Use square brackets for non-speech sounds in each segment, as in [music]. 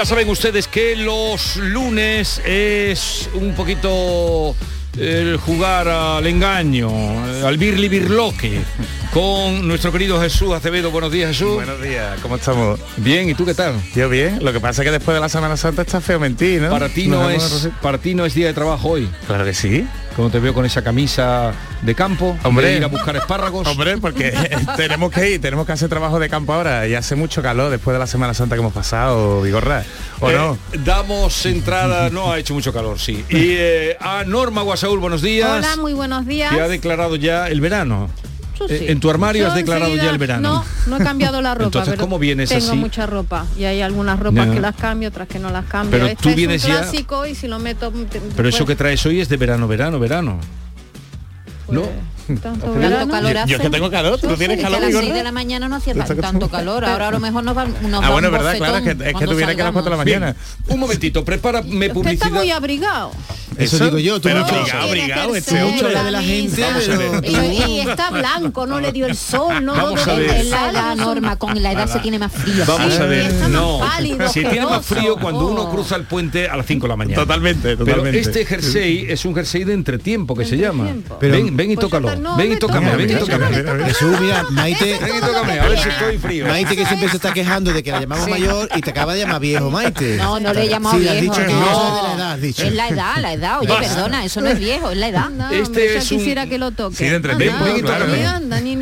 Ya saben ustedes que los lunes es un poquito el jugar al engaño, al birli birloque, con nuestro querido Jesús Acevedo. Buenos días, Jesús. Buenos días, ¿cómo estamos? Bien, ¿y tú qué tal? Yo bien, lo que pasa es que después de la Semana Santa está feo mentir, ¿no? Para ti no es para ti no es día de trabajo hoy. Claro que sí. Como te veo con esa camisa de campo, Hombre. de ir a buscar espárragos. Hombre, porque [laughs] tenemos que ir, tenemos que hacer trabajo de campo ahora y hace mucho calor después de la Semana Santa que hemos pasado, Vigorra. ¿O Eh, no? Damos entrada, [laughs] no ha hecho mucho calor, sí. Y eh, a Norma Guasaúl, buenos días. Hola, muy buenos días. Que ha declarado ya el verano. Sí. Eh, En tu armario Yo has declarado ya el verano. No, no he cambiado la [laughs] ropa. Entonces, pero ¿cómo vienes tengo así? mucha ropa y hay algunas ropas que las cambio, otras que no las cambio. Pero este tú es vienes un ya- clásico y si lo meto... te- Pero eso pues- que traes hoy es de verano, verano, verano. no. Tanto calor Yo- yo es que tengo calor, ¿tú tienes sí, calor, a las Vigorra? 6 de la mañana no hacía ¿Tú estás tanto calor, ahora a lo mejor nos, van, nos Ah, va bueno, un verdad, claro, es que, es que a las 4 de la mañana. Un momentito, prepárame Usted está muy abrigado. Eso digo yo, tú pero Tiene obligado, este de la gente, pero y, y está blanco, no le dio el sol, no Vamos Es la edad, Norma, con la edad se tiene más frío. Vamos a ver, está más no. pálido, Si tiene más frío cuando uno Oh. cruza el puente a las 5 de la mañana. Totalmente, Pero totalmente. este jersey es un jersey de entretiempo que se llama. Pero- ven y Pues tócalo. No, ven y me tócame, toca, ven y me tócame. Jesús, mira, Maite, Ven y tócame, a ver si estoy frío. Maite que siempre se está quejando de que la llamamos mayor y te acaba de llamar viejo, Maite. No, no le he llamado Sí, has viejo. dicho que no. eso es de la edad, has dicho. Es la edad, la edad. Oye, Basta. perdona, eso no es viejo, es la edad. No, Este hombre, es un- quisiera que lo toque. Sí, de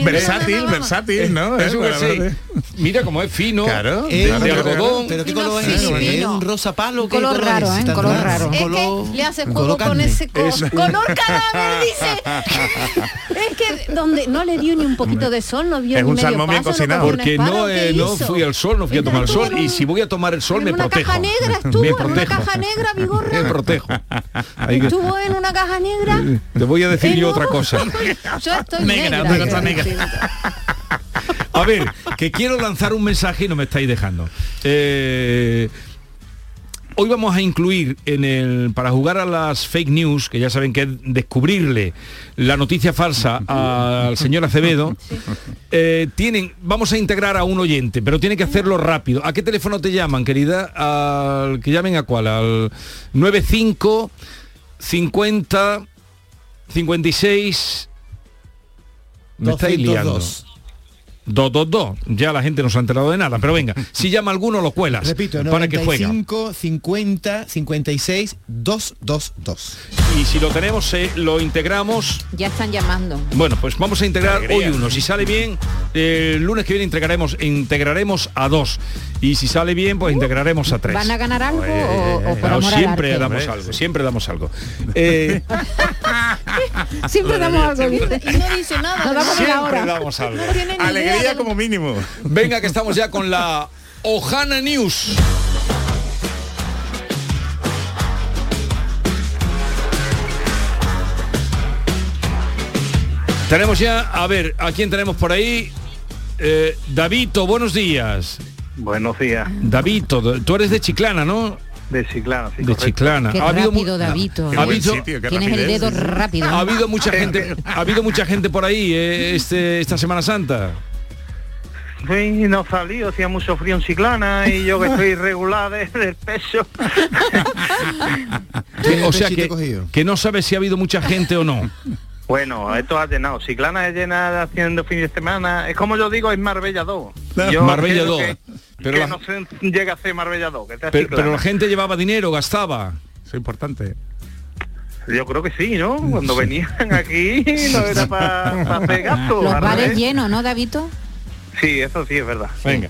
Versátil, versátil, ¿no? Es un Eh, bueno, Mira cómo es fino. Claro. Eh, de claro, claro. algodón. Pero qué color es ¿Es fino. un rosa palo? Un ¿Qué color raro, es? ¿eh? Color raro. Es color- que le hace color juego con ese co- color cadáver, dice. [laughs] es que donde no le dio ni un poquito de sol, no vio Es ni un medio salmón bien paso, no cocinado. un Porque no, ¿qué eh, no fui al sol, no fui a tomar el sol. en Y si voy a tomar el sol en me una protejo. caja negra [laughs] estuvo, en una caja negra, Vigorra. Me protejo. Estuvo en una caja negra. te voy a decir Eh, yo no. otra cosa. [laughs] Yo estoy Negra, A ver, que quiero lanzar un mensaje y no me estáis dejando. Eh, hoy vamos a incluir en el para jugar a las fake news, que ya saben que es descubrirle la noticia falsa al señor Acevedo. eh, tienen, vamos a integrar a un oyente, pero tiene que hacerlo rápido. ¿A qué teléfono te llaman, querida? Al que llamen a cuál? Al 95 50 56 me estáis liando. 202. 222. Ya la gente no se ha enterado de nada, pero venga, [laughs] si llama alguno lo cuelas Repito, para que juegue. 95, 50, 56, 222. Y si lo tenemos, eh, lo integramos. Ya están llamando. Bueno, pues vamos a integrar hoy uno. Si sale bien, el lunes que viene integraremos, integraremos a dos. Y si sale bien, pues integraremos a tres. ¿Van a ganar algo o, o por No, amor al siempre damos algo, siempre damos algo. [laughs] Eh, Siempre damos algo. dice. Y no dice nada. Nos ir siempre ahora. damos algo. No idea Alegría como mínimo. Venga, que estamos ya con la Ojana News. Tenemos ya, a ver, ¿a quién tenemos por ahí? Eh, Davito, buenos días. Buenos días, Davito, tú eres de Chiclana, ¿no? de Chiclana, sí, De correcto. Chiclana. Qué Ha habido mu- rápido, Davito. ha habido- sitio, qué Tienes el dedo rápido. Ha habido mucha gente, ha habido mucha gente por ahí eh, este, esta Semana Santa. Sí, no salí, hacía mucho frío en Chiclana y yo que estoy [laughs] irregular de- del peso. ¿Tienes o sea que, que no sabes si ha habido mucha gente o no. [laughs] bueno, esto ha llenado. Chiclana es llena haciendo fin de semana. Es como yo digo, es Marbella 2. Yo Marbella creo 2. Que, Pero que la- no se llega a ser Marbella 2. Que está Pero, la gente llevaba dinero, gastaba. Eso es importante. Yo creo que sí, ¿no? Cuando venían aquí no era para hacer [laughs] gasto. Los bares llenos, ¿no, Davito? Sí, eso sí es verdad. Venga.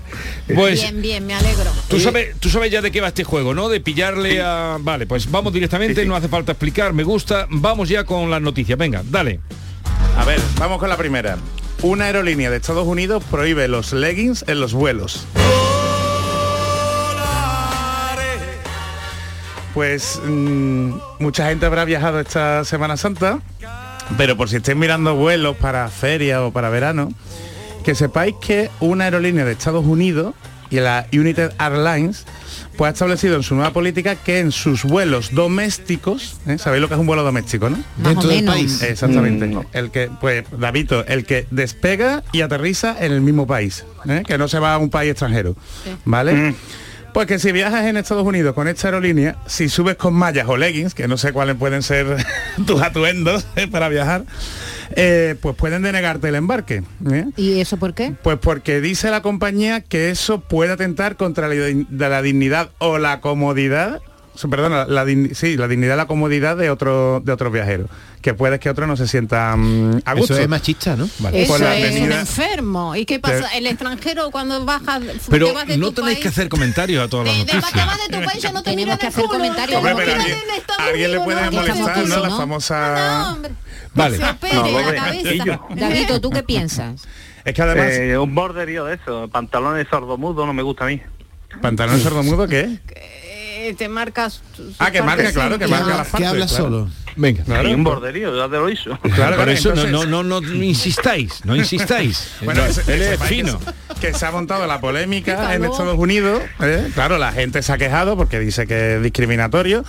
Pues Bien, bien, me alegro. tú sabes, tú sabes ya de qué va este juego, ¿no? De pillarle a. Vale, pues vamos directamente, Sí, sí. no hace falta explicar, me gusta. Vamos ya con las noticias. Venga, dale. A ver, vamos con la primera. una aerolínea de Estados Unidos prohíbe los leggings en los vuelos. Pues mm, mucha gente habrá viajado esta Semana Santa, pero por si estéis mirando vuelos para feria o para verano, que sepáis que una aerolínea de Estados Unidos y la United Airlines pues ha establecido en su nueva política que en sus vuelos domésticos, ¿eh? sabéis lo que es un vuelo doméstico, ¿no? Dentro del país. Exactamente. Mm. El que, pues, Davito, el que despega y aterriza en el mismo país, ¿eh? que no se va a un país extranjero, ¿vale? Mm. Pues que si viajas en Estados Unidos con esta aerolínea, si subes con mallas o leggings, que no sé cuáles pueden ser [laughs] tus atuendos ¿eh? para viajar, eh, pues pueden denegarte el embarque. ¿eh? ¿Y eso por qué? Pues porque dice la compañía que eso puede atentar contra la, dignidad o la comodidad, perdona, la, sí, la dignidad y la comodidad de otro de otros viajeros, que puede que otro no se sienta mm, a gusto. Eso es machista, ¿no? Vale. Eso la es un enfermo. ¿Y qué pasa? El extranjero cuando baja Pero te vas de no tu tenéis país, que hacer comentarios a todas las noticias. te vas de tu país, yo no te Tenemos que hacer culo, comentarios. Hombre, pero alguien, le puede no, molestar, ¿no? La famosa... No. Vale. No. David, ¿tú qué piensas? Es que además, Eh, un borderío de eso, pantalones sordomudo no me gusta a mí. pantalón sordomudo, ¿qué? Eh, te marcas tus Ah, que marca, claro, que marca las Que partes. habla claro. solo. Venga. Claro. Y un borderío, ya te lo hizo. Claro, Por eso no, entonces- no, no, no insistáis, no insistáis. [laughs] Bueno, él que es fino. Que, que se ha montado la polémica en. Estados Unidos. ¿eh? Claro, la gente se ha quejado porque dice que es discriminatorio.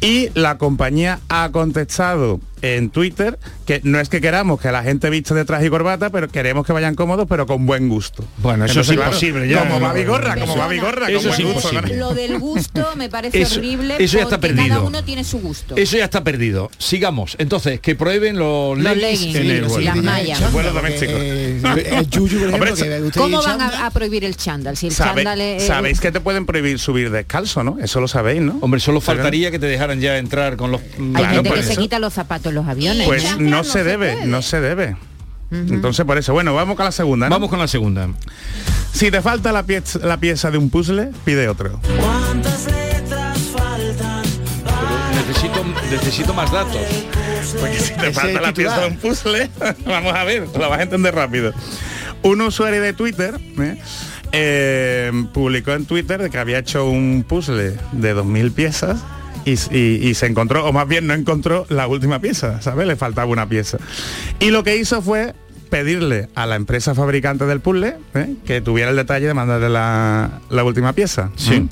Y la compañía ha contestado en Twitter que no es que queramos que la gente viste de traje y corbata, pero queremos que vayan cómodos, pero con buen gusto. Bueno, eso es imposible ya. Como va Vigorra, como va. Vigorra, Eso con es buen gusto. imposible. Lo del gusto me parece Eso- horrible eso ya está perdido. cada uno tiene su gusto. Eso ya está perdido. Sigamos. Entonces, que prohíben los, Los leggings en el sí, vuelo. las mallas. chándal, Vuelo porque, doméstico. el yuyu, por [laughs] Hombre, ejemplo, que usted ¿Cómo van a, a prohibir el chándal? Si el Sabe- chándal es... Sabéis que te pueden prohibir subir descalzo, ¿no? Eso lo sabéis, ¿no? Hombre, solo faltaría que te dejaran ya entrar con los... Hay Claro, gente que se quita los zapatos en los aviones. Pues no no se se debe, puede. no se debe. Entonces por eso, bueno, vamos con la segunda. ¿no? Vamos con la segunda. Si te falta la pieza, la pieza de un puzzle, pide otro. Necesito más datos. Porque si te falta la pieza de un puzzle, [laughs] vamos a ver, lo vas a entender rápido. Un usuario de Twitter ¿eh? Eh, publicó en Twitter de que había hecho un puzzle de 2.000 piezas y, y- y se encontró, o más bien no encontró la última pieza, ¿sabes? Le faltaba una pieza. Y lo que hizo fue pedirle a la empresa fabricante del puzzle ¿eh? que tuviera el detalle de mandarle la, la última pieza. Sí. ¿Mm?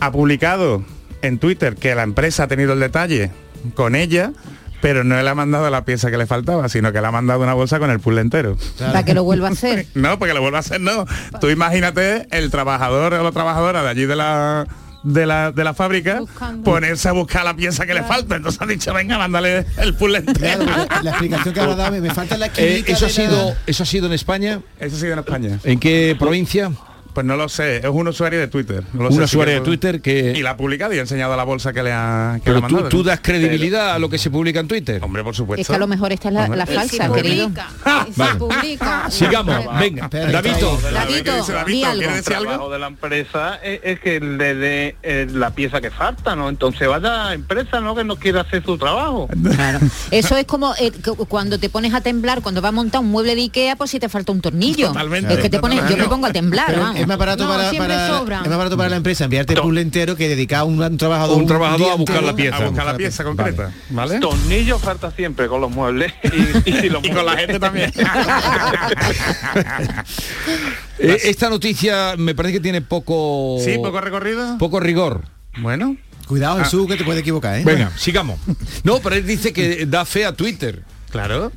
ha publicado en Twitter que la empresa ha tenido el detalle con ella, pero no le ha mandado la pieza que le faltaba, sino que le ha mandado una bolsa con el puzzle entero. Para que lo vuelva a hacer. [laughs] No, porque lo vuelva a hacer, no. Tú imagínate el trabajador o la trabajadora de allí de la de la, de la fábrica Buscando. ponerse a buscar la pieza que le falta. Entonces ha dicho, venga, mándale el puzzle entero. Claro, la explicación que habrá dado me, me falta la Eh, ¿eso, ha la- sido, ¿Eso ha sido en España? Eso sí en España. ¿En qué provincia? Pues no lo sé, es un usuario de Twitter. No lo Un sé, usuario de Twitter que... Y la ha publicado y ha enseñado la bolsa que le ha, que le Pero ha tú, mandado. tú ¿no? das credibilidad a lo que se publica en Twitter. Hombre, por supuesto. Es que a lo mejor esta es la, falsa, querido. si Vale. publica. Sigamos, venga. Davito, está A ver, ¿qué dice Davito, Davito? di ¿Quiere algo. El decir algo? trabajo de la empresa es, es que le dé eh, la pieza que falta, ¿no? Entonces vaya a la empresa, ¿no? Que no quiere hacer su trabajo. Claro. Eso es como eh, cu- cuando te pones a temblar, cuando va a montar un mueble de Ikea, pues si te falta un tornillo. Totalmente. Es que te pones, yo me pongo a temblar. Es más barato No, para, para- es más barato para la empresa enviarte el puzzle entero que dedicar a un, un trabajador Un trabajador día a buscar la pieza. A buscar la pieza concreta, ¿vale? Tornillo falta siempre con los muebles [laughs] y, y si los Y con la gente también. [laughs] eh, esta noticia me parece que tiene poco... sí, poco recorrido. poco rigor. Bueno, Cuidado, Jesús, que te puede equivocar, ¿eh? Venga, sigamos. No, pero él dice que da fe a Twitter. claro.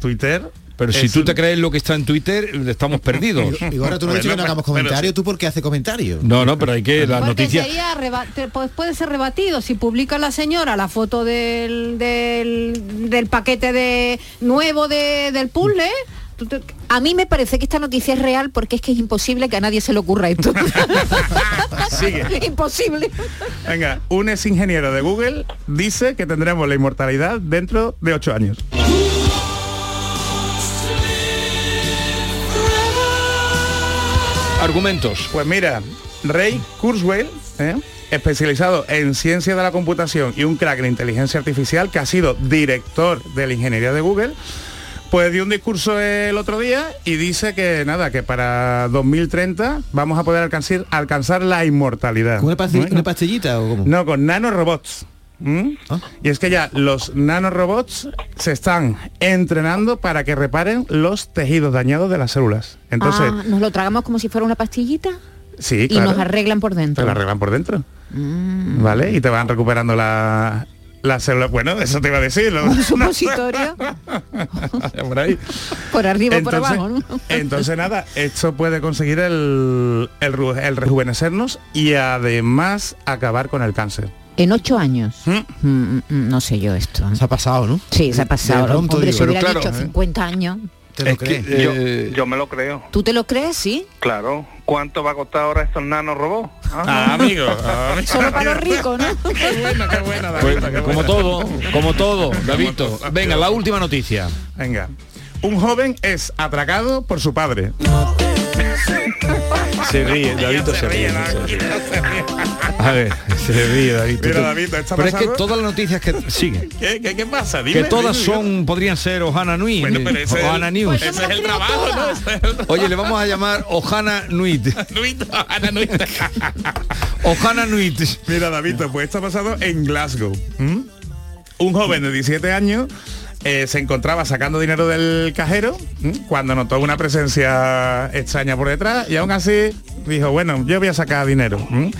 Twitter. Pero si tú un- te crees lo que está en Twitter, estamos perdidos. [laughs] Y ahora tú no has dicho que no hagamos pero- comentarios, tú porque hace comentarios. No, no, pero hay que las Porque noticias. sería reba- te- pues puede ser rebatido si publica la señora la foto del, del, del paquete de nuevo de, del puzzle. A mí me parece que esta noticia es real porque es que es imposible que a nadie se le ocurra esto. [laughs] Sigue. [laughs] imposible. Venga, un ex ingeniero de Google dice que tendremos la inmortalidad dentro de ocho años. Argumentos. Pues mira, Ray Kurzweil, ¿eh? especializado en ciencia de la computación y un crack en inteligencia artificial, que ha sido director de la ingeniería de Google, Pues dio un discurso el otro día y dice que nada, que para 2030 vamos a poder alcanzar, alcanzar la inmortalidad. ¿Con una, pasti- ¿No? una pastillita o cómo? No, con nanorobots. ¿Mm? Ah. Y es que ya los nanorobots se están entrenando para que reparen los tejidos dañados de las células. Entonces, Ah, nos lo tragamos como si fuera una pastillita sí, y nos arreglan por te dentro. la arreglan por dentro. Mm. ¿Vale? Y te van recuperando la, las células. Bueno, eso te iba a decir. ¿no? [laughs] Un supositorio [laughs] Por ahí. por arriba o por Entonces, abajo, ¿no? entonces nada, esto puede conseguir el, el rejuvenecernos y además acabar con el cáncer. En ocho años. ¿Mm? Mm, mm, no sé yo esto. Se ha pasado, ¿no? Sí, se ha pasado. Pronto Hombre, digo, pero hubiera claro, dicho ¿eh? 50 años. ¿Te lo Es que, crees? Yo, eh, yo me lo creo. ¿Tú te lo crees, sí? Claro. ¿Cuánto va a costar ahora estos nanorobots? ¿Ah? Ah, amigo. amigo. Solo para los ricos, ¿no? qué [laughs] bueno, qué buena, pues, qué como buena. todo, como todo, Davito. Venga, la última noticia. Venga. Un joven es atracado por su padre. Se se ríe. David, se ríe. se ríe. A ver, se ríe Davito. Mira, Davito, ¿está Pero es que todas las noticias que siguen, ¿Qué, qué, qué pasa? Dime, que todas dime, son, podrían ser Ohana Nui Bueno, pero ese Ohana el- News. Ese es el trabajo, ¿no? Ese es el Oye, le vamos a llamar Ohana Nuit. Nuito, Ana Nuito. Ohana Nuit. Mira, David, pues esto ha pasado en Glasgow. ¿m? Un joven de 17 años eh, se encontraba sacando dinero del cajero ¿m? cuando notó una presencia extraña por detrás y aún así dijo, bueno, yo voy a sacar dinero. ¿m?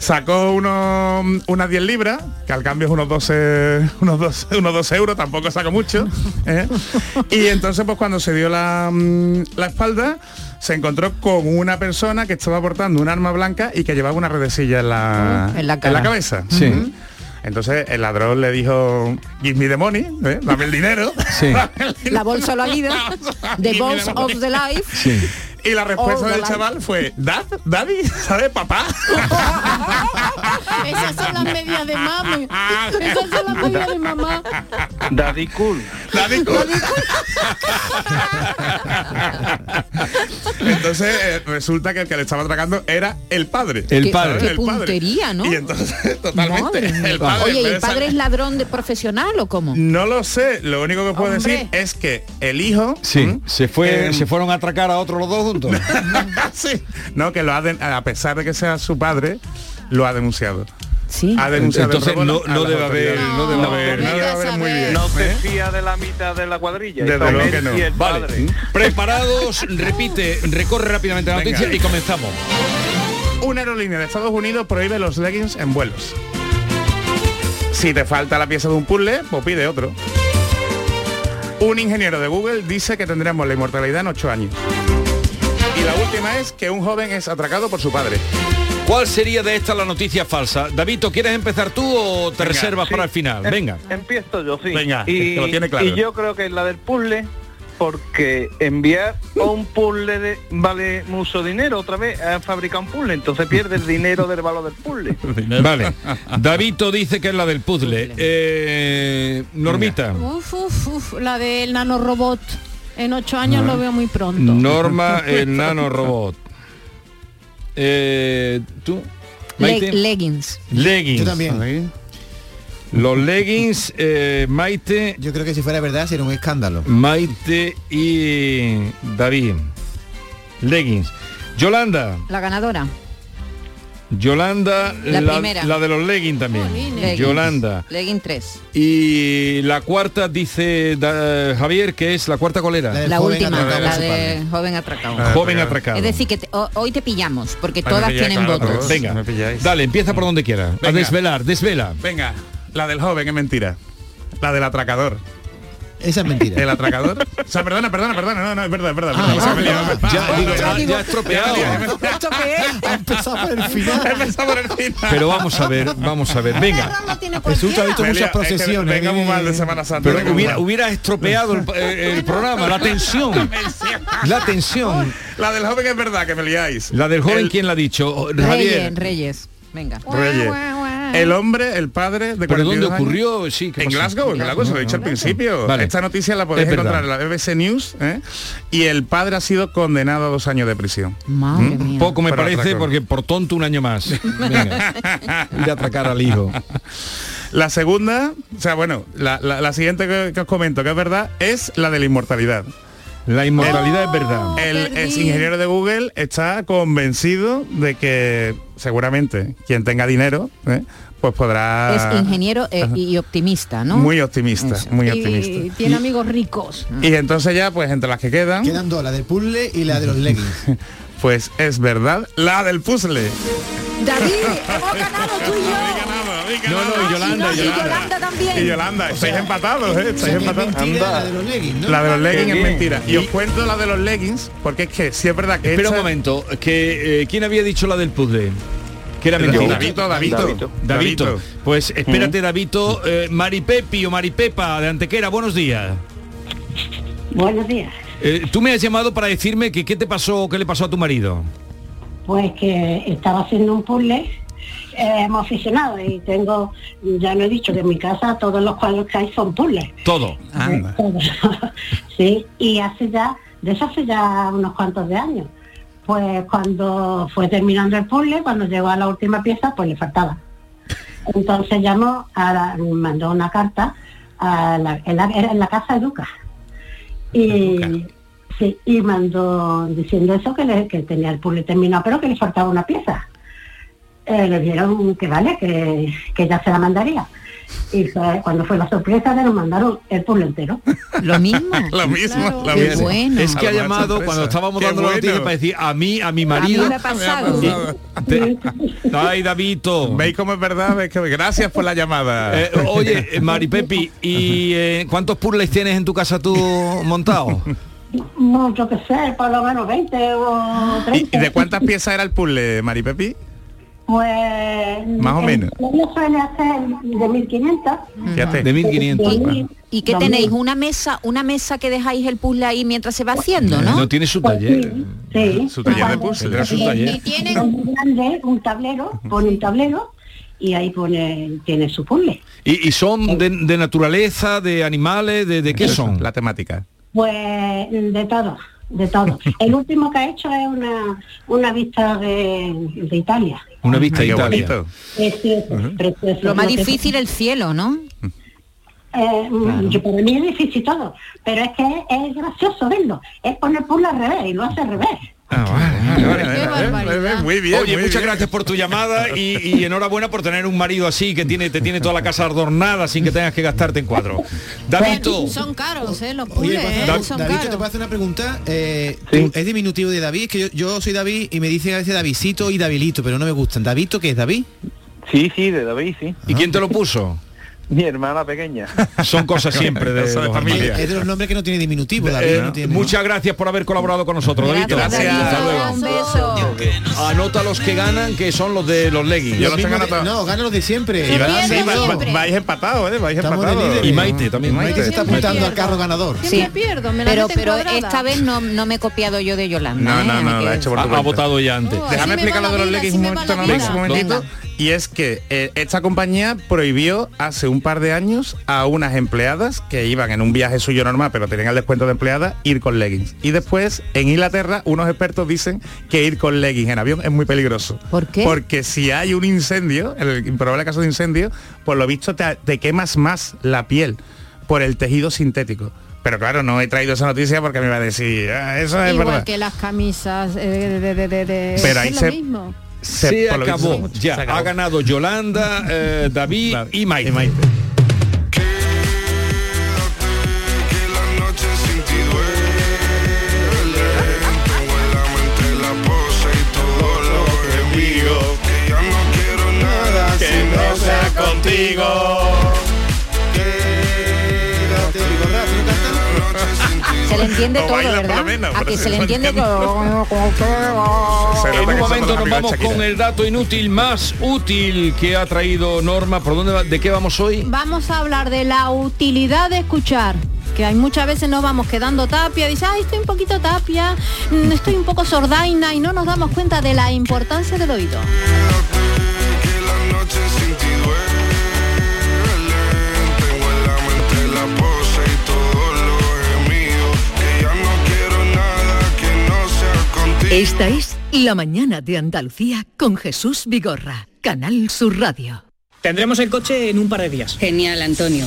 Sacó unos, unas 10 libras, que al cambio es unos 12, [laughs] unos 12, unos 12 euros, tampoco saca mucho. ¿eh? Y entonces pues cuando se dio la, mm, la espalda, se encontró con una persona que estaba portando un arma blanca y que llevaba una redecilla en la, En la cara. cabeza. Sí. Ujú. Entonces el ladrón le dijo, give me the money, ¿eh? dame el dinero. Sí. [laughs] Dame el dinero. La bolsa de la vida. [laughs] The balls of the life. Sí. Y la respuesta del life. chaval fue, Dad, Daddy, ¿sabes, papá? [laughs] Esas son las medias de mami. Esas son las medias de mamá. Daddy cool. Daddy cool. Entonces eh, resulta que el que le estaba atracando era el padre. El Qué- padre. Qué El padre. puntería, ¿no? Y entonces, [laughs] totalmente, el padre. Oye, ¿y el de padre es ladrón de profesional o cómo? No lo sé, lo único que puedo Hombre. decir es que el hijo... Sí, ¿m? se fue, Em, se fueron a atracar a otros los dos juntos. [laughs] sí. No, que lo ha den- a pesar de que sea su padre, lo ha denunciado. Sí. Ha denunciado el Entonces robo no, no debe haber, no debe haber. No debe haber muy bien. No te ¿eh? fía de la mitad de la cuadrilla. Desde Está luego él que no. y el Vale, padre. preparados, [laughs] repite, recorre rápidamente la Venga. noticia y comenzamos. Una aerolínea de Estados Unidos prohíbe los leggings en vuelos. Si te falta la pieza de un puzzle, pues pide otro. Un ingeniero de Google dice que tendremos la inmortalidad en 8 años. Y la última es que un joven es atracado por su padre. ¿Cuál sería de esta la noticia falsa? Davito, ¿quieres empezar tú o te Venga, reservas Sí, para el final? em- Venga. Empiezo yo, sí. Venga, y, que lo tiene claro. y yo creo que es la del puzzle, porque enviar un puzzle de- vale mucho dinero. Otra vez han fabricado un puzzle, entonces pierde el dinero del valor del puzzle. [laughs] Vale. Davito dice que es la del puzzle. Eh, Normita. Uf, uf, uf. La del nanorobot. En ocho años lo veo muy pronto. Norma el [laughs] nanorobot. Eh, ¿Tú? Le- leggings. leggings. Yo también. Los leggings, eh, Maite, Yo creo que si fuera verdad sería un escándalo. Maite y David. Leggings. Yolanda. La ganadora. Yolanda, La primera. la de los leggings también. Leggings. Yolanda. Legging 3. Y la cuarta dice da- Javier que es la cuarta colera. La La última, atracado la de joven atracado. Ah, Joven atracado. Es decir, que te- hoy te pillamos, porque Ay, todas pilláis, tienen claro, votos. todos. Venga, me pilláis. dale, empieza por donde quiera. A desvelar, desvela. Venga, la del joven es mentira. La del atracador. Esa es mentira. ¿El atracador? O sea, perdona, perdona, perdona. No, no, es verdad, es verdad. Ah, ah, ah, Ah, Ya, ah, ah, estropeado. Ha empezado por el final. empezado por el final. Pero vamos a ver, vamos a ver. Venga. Jesús, has visto muchas procesiones. Venga muy ¿eh? mal de Semana Santa. Pero hubiera, estropeado el, eh, programa, la tensión. La tensión. La del joven es verdad, que me liáis. La del joven, ¿quién la ha dicho? Reyes. Reyes. Venga. Reyes. El hombre, el padre de ¿Pero dónde 42 años. ocurrió? Sí, ¿qué En? Glasgow, en Glasgow, se lo he dicho al principio. Vale. Esta noticia la podéis encontrar en la BBC News ¿eh? y el padre ha sido condenado a dos años de prisión. Madre mía. Poco me parece porque por tonto un año más. [laughs] Venga. Ir a atracar al hijo. La segunda, o sea, bueno, la, la- la siguiente que, que os comento, que es verdad, es la de la inmortalidad. La inmortalidad es verdad. El ex ingeniero de Google está convencido de que seguramente quien tenga dinero, ¿eh? pues podrá... Es ingeniero eh, y optimista, ¿no? Muy optimista, Eso. muy Y optimista. tiene amigos ricos. Y entonces ya, pues entre las que quedan, Quedan dos, la del puzzle y la de los leggings. [laughs] pues es verdad, la del puzzle. David, [laughs] hemos ganado tú y yo. No, no, y Yolanda, y Yolanda. Yolanda también. Y Yolanda, estáis empatados, ¿eh? Estáis empatados. la de los leggings, ¿no? La de los leggings es mentira. Y os cuento la de los leggings, porque es que sí es verdad que Espera un momento, que eh, ¿quién había dicho la del puzzle? Que era mentira. Davito, Davito. Davito. Davito. Pues espérate, Davito. Eh, Maripepi o Maripepa de Antequera, buenos días. Buenos días. Eh, tú me has llamado para decirme que qué te pasó, qué le pasó a tu marido. Pues que estaba haciendo un puzzle, hemos aficionado y tengo, ya lo he dicho, que en mi casa todos los cuadros que hay son puzzles. Todo. Anda. Todos. [laughs] sí, y hace ya, de eso hace ya unos cuantos de años. Pues cuando fue terminando el puzzle, cuando llegó a la última pieza, pues le faltaba. Entonces llamó, a la- mandó una carta a la, en, la, era en la casa de Lucas. Y, sí, y mandó diciendo eso que, le- que tenía el puzzle terminado, pero que le faltaba una pieza. Eh, le dieron que vale, que, que ya se la mandaría. Y fue- cuando fue la sorpresa, le nos mandaron el puzzle entero. [laughs] Lo mismo. [laughs] Lo mismo, Claro. lo Qué mismo. bueno. Es que ha lo llamado sorpresa. cuando estábamos Qué dando la noticia bueno. para decir a mí, a mi A mí marido. me ha pasado. Te- Ay, Davito. ¿Veis cómo es verdad? ¿Veis que- Gracias por la llamada. Eh, oye, eh, Maripepi, ¿y eh, cuántos puzzles tienes en tu casa tú montado? No, yo qué sé, por lo menos 20 o ¿Y, 30. y de cuántas piezas era el puzzle, Maripepi? Pues... Más o el menos. suele hacer de 1500. Fíjate. De 1500. Sí. ¿Y qué tenéis? Una mesa, una mesa que dejáis el puzzle ahí mientras se va haciendo, ¿no? No tiene su Pues taller. sí, sí. Su taller de puzzle. Tendrá su Y- taller. y tiene un grande, un tablero, pone un tablero y ahí pone, tiene su puzzle. ¿Y, y son de, de naturaleza, de animales, de, de qué son? La temática. Pues de todo, de todo. El último que ha hecho es una, una vista de, de Italia. Una vista de Italia. Precioso, precioso. Lo más difícil el cielo, ¿no? Eh, mm, yo, para mí es difícil todo, pero es que es, es gracioso verlo. Es poner puzzle al revés y lo hace al revés. Muy bien. Oye, muy muchas bien. gracias por tu llamada y, y enhorabuena por tener un marido así que tiene te tiene toda la casa adornada sin que tengas que gastarte en cuatro. Davito, Son caros, ¿eh? Los Oye, puzzles, ¿puedo ¿eh? hacer- son David, ¿te caros. puedo hacer una pregunta? Eh, Sí. tú- ¿Es diminutivo de David? Es que yo, yo soy David y me dicen a veces Davidito y Davilito, pero no me gustan. ¿Davito qué es David? Sí, sí, de David, sí. ¿y quién te lo [laughs] puso? Mi hermana pequeña. [laughs] Son cosas siempre de, familia. Es de los nombres que no tiene diminutivo, David. Eh, no tiene- muchas gracias por haber colaborado con nosotros, Davito. Gracias, Gracias. David. Hasta luego. Un beso. Anota los que ganan, que son los de los leggings. Los los de- no, gana los de siempre. Y va- sí, vais empatados, ¿eh? Vais empatados. Y Maite también. Maite se está apuntando al carro ganador. Siempre Sí. pierdo, me la Pero, pero esta vez no, no me he copiado yo de Yolanda. No, ¿eh? no, no, la he hecho por Ha, votado ya antes. Oh, Déjame me explicar lo de los leggings un momentito, Y es que eh, esta compañía prohibió hace un par de años a unas empleadas que iban en un viaje suyo normal, pero tenían el descuento de empleada, ir con leggings. Y después, en Inglaterra, unos expertos dicen que ir con leggings en avión es muy peligroso. ¿Por qué? Porque si hay un incendio, en el improbable caso de incendio, por lo visto te, te quemas más la piel por el tejido sintético. Pero claro, no he traído esa noticia porque me va a decir, "Ah, eso es Igual verdad. que las camisas eh, de, de, de, de, de- Pero ahí es lo se- mismo. Se, visto, acabó. se Ya, acabó. ha ganado Yolanda, eh, David Vale. y Maite. Y Maite. Que le entiende todo, ¿verdad? menos, a que se se le entiende todo. En un momento nos vamos con el dato inútil más útil que ha traído Norma. ¿Por dónde va- ¿De qué vamos hoy? Vamos a hablar de la utilidad de escuchar. Que hay muchas veces nos vamos quedando tapia, dice, ay, estoy un poquito tapia, mm, estoy un poco sordaina y no nos damos cuenta de la importancia del oído. Esta es La mañana de Andalucía con Jesús Vigorra, Canal Sur Radio. Tendremos el coche en un par de días. Genial, Antonio.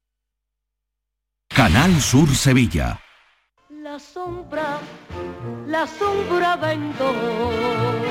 Canal Sur Sevilla. La sombra, la sombra vento.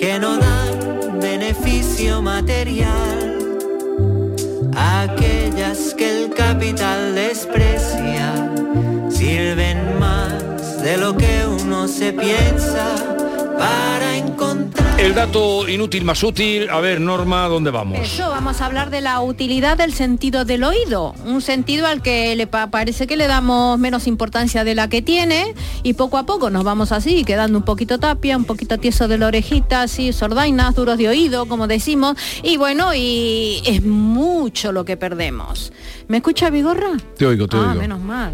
que no dan beneficio material, aquellas que el capital desprecia, sirven más de lo que uno se piensa para encontrar. El dato inútil más útil. A ver, Norma, ¿dónde vamos? Eso, vamos a hablar de la utilidad del sentido del oído, un sentido al que le pa- parece que le damos menos importancia de la que tiene y poco a poco nos vamos así, quedando un poquito tapia, un poquito tieso de la orejita, así, sordainas, duros de oído, como decimos, y bueno, y es mucho lo que perdemos. ¿Me escucha Vigorra? Te oigo, te ah, oigo. menos mal.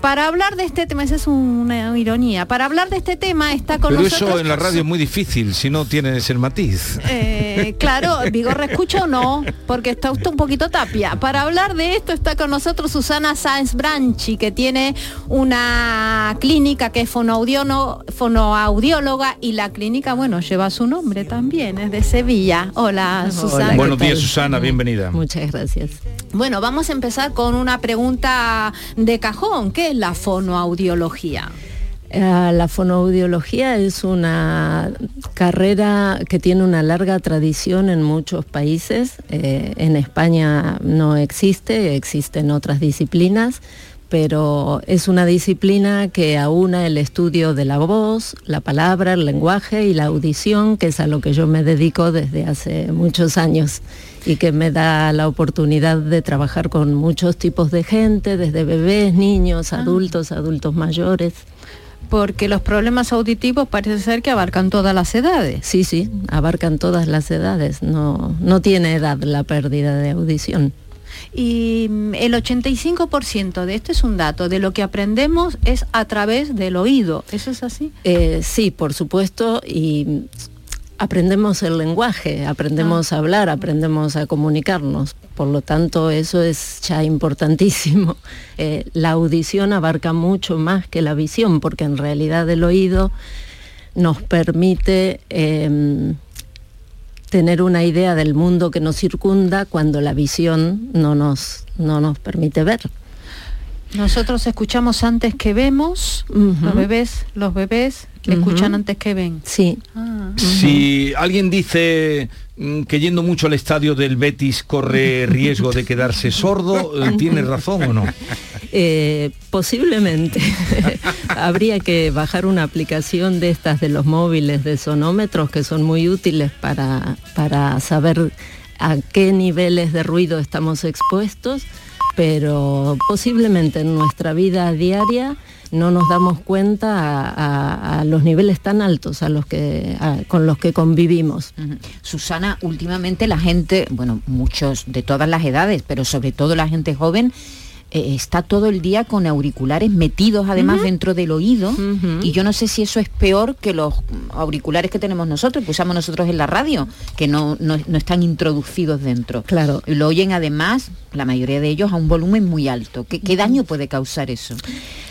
Para hablar de este tema, esa es una ironía, para hablar de este tema está con Pero nosotros... eso en la radio es muy difícil si no tienes el matiz. Eh, claro, Vigorra escucha o no, porque está usted un poquito tapia. Para hablar de esto está con nosotros Susana Sáenz Branchi, que tiene una clínica que es fonoaudióloga y la clínica, bueno, lleva su nombre también, es de Sevilla. Hola, Susana. Buenos días, Susana, bienvenida. Muchas gracias. Bueno, vamos a empezar con una pregunta de cajón. ¿Qué la fonoaudiología? Eh, la fonoaudiología es una carrera que tiene una larga tradición en muchos países. Eh, en España no existe, existen otras disciplinas, pero es una disciplina que aúna el estudio de la voz, la palabra, el lenguaje y la audición, que es a lo que yo me dedico desde hace muchos años y que me da la oportunidad de trabajar con muchos tipos de gente, desde bebés, niños, adultos, adultos mayores. Porque los problemas auditivos parece ser que abarcan todas las edades. Sí, sí, abarcan todas las edades, no, no tiene edad la pérdida de audición. Y mm, el 85% de esto es un dato, de lo que aprendemos es a través del oído. ¿Eso es así? Eh, sí, por supuesto, y aprendemos el lenguaje, aprendemos a hablar, aprendemos a comunicarnos. Por lo tanto, eso es ya importantísimo. [laughs] Eh, la audición abarca mucho más que la visión, porque en realidad el oído nos permite em, tener una idea del mundo que nos circunda cuando la visión no nos, no nos permite ver. Nosotros escuchamos antes que vemos, los bebés, los bebés escuchan antes que ven. Sí. Ah. Si alguien dice mm, que yendo mucho al estadio del Betis corre riesgo de quedarse sordo, eh, ¿tiene razón o no? [laughs] Eh, posiblemente. [laughs] Habría que bajar una aplicación de estas de los móviles de sonómetros que son muy útiles para, para saber a qué niveles de ruido estamos expuestos, pero posiblemente en nuestra vida diaria no nos damos cuenta a, los niveles tan altos a los que, con los que convivimos. Susana, últimamente la gente, bueno, muchos de todas las edades, pero sobre todo la gente joven, eh, está todo el día con auriculares metidos además dentro del oído y yo no sé si eso es peor que los auriculares que tenemos nosotros, que usamos nosotros en la radio, que no, no- no están introducidos dentro. Claro. Y lo oyen además, la mayoría de ellos, a un volumen muy alto. ¿Qué, qué daño puede causar eso?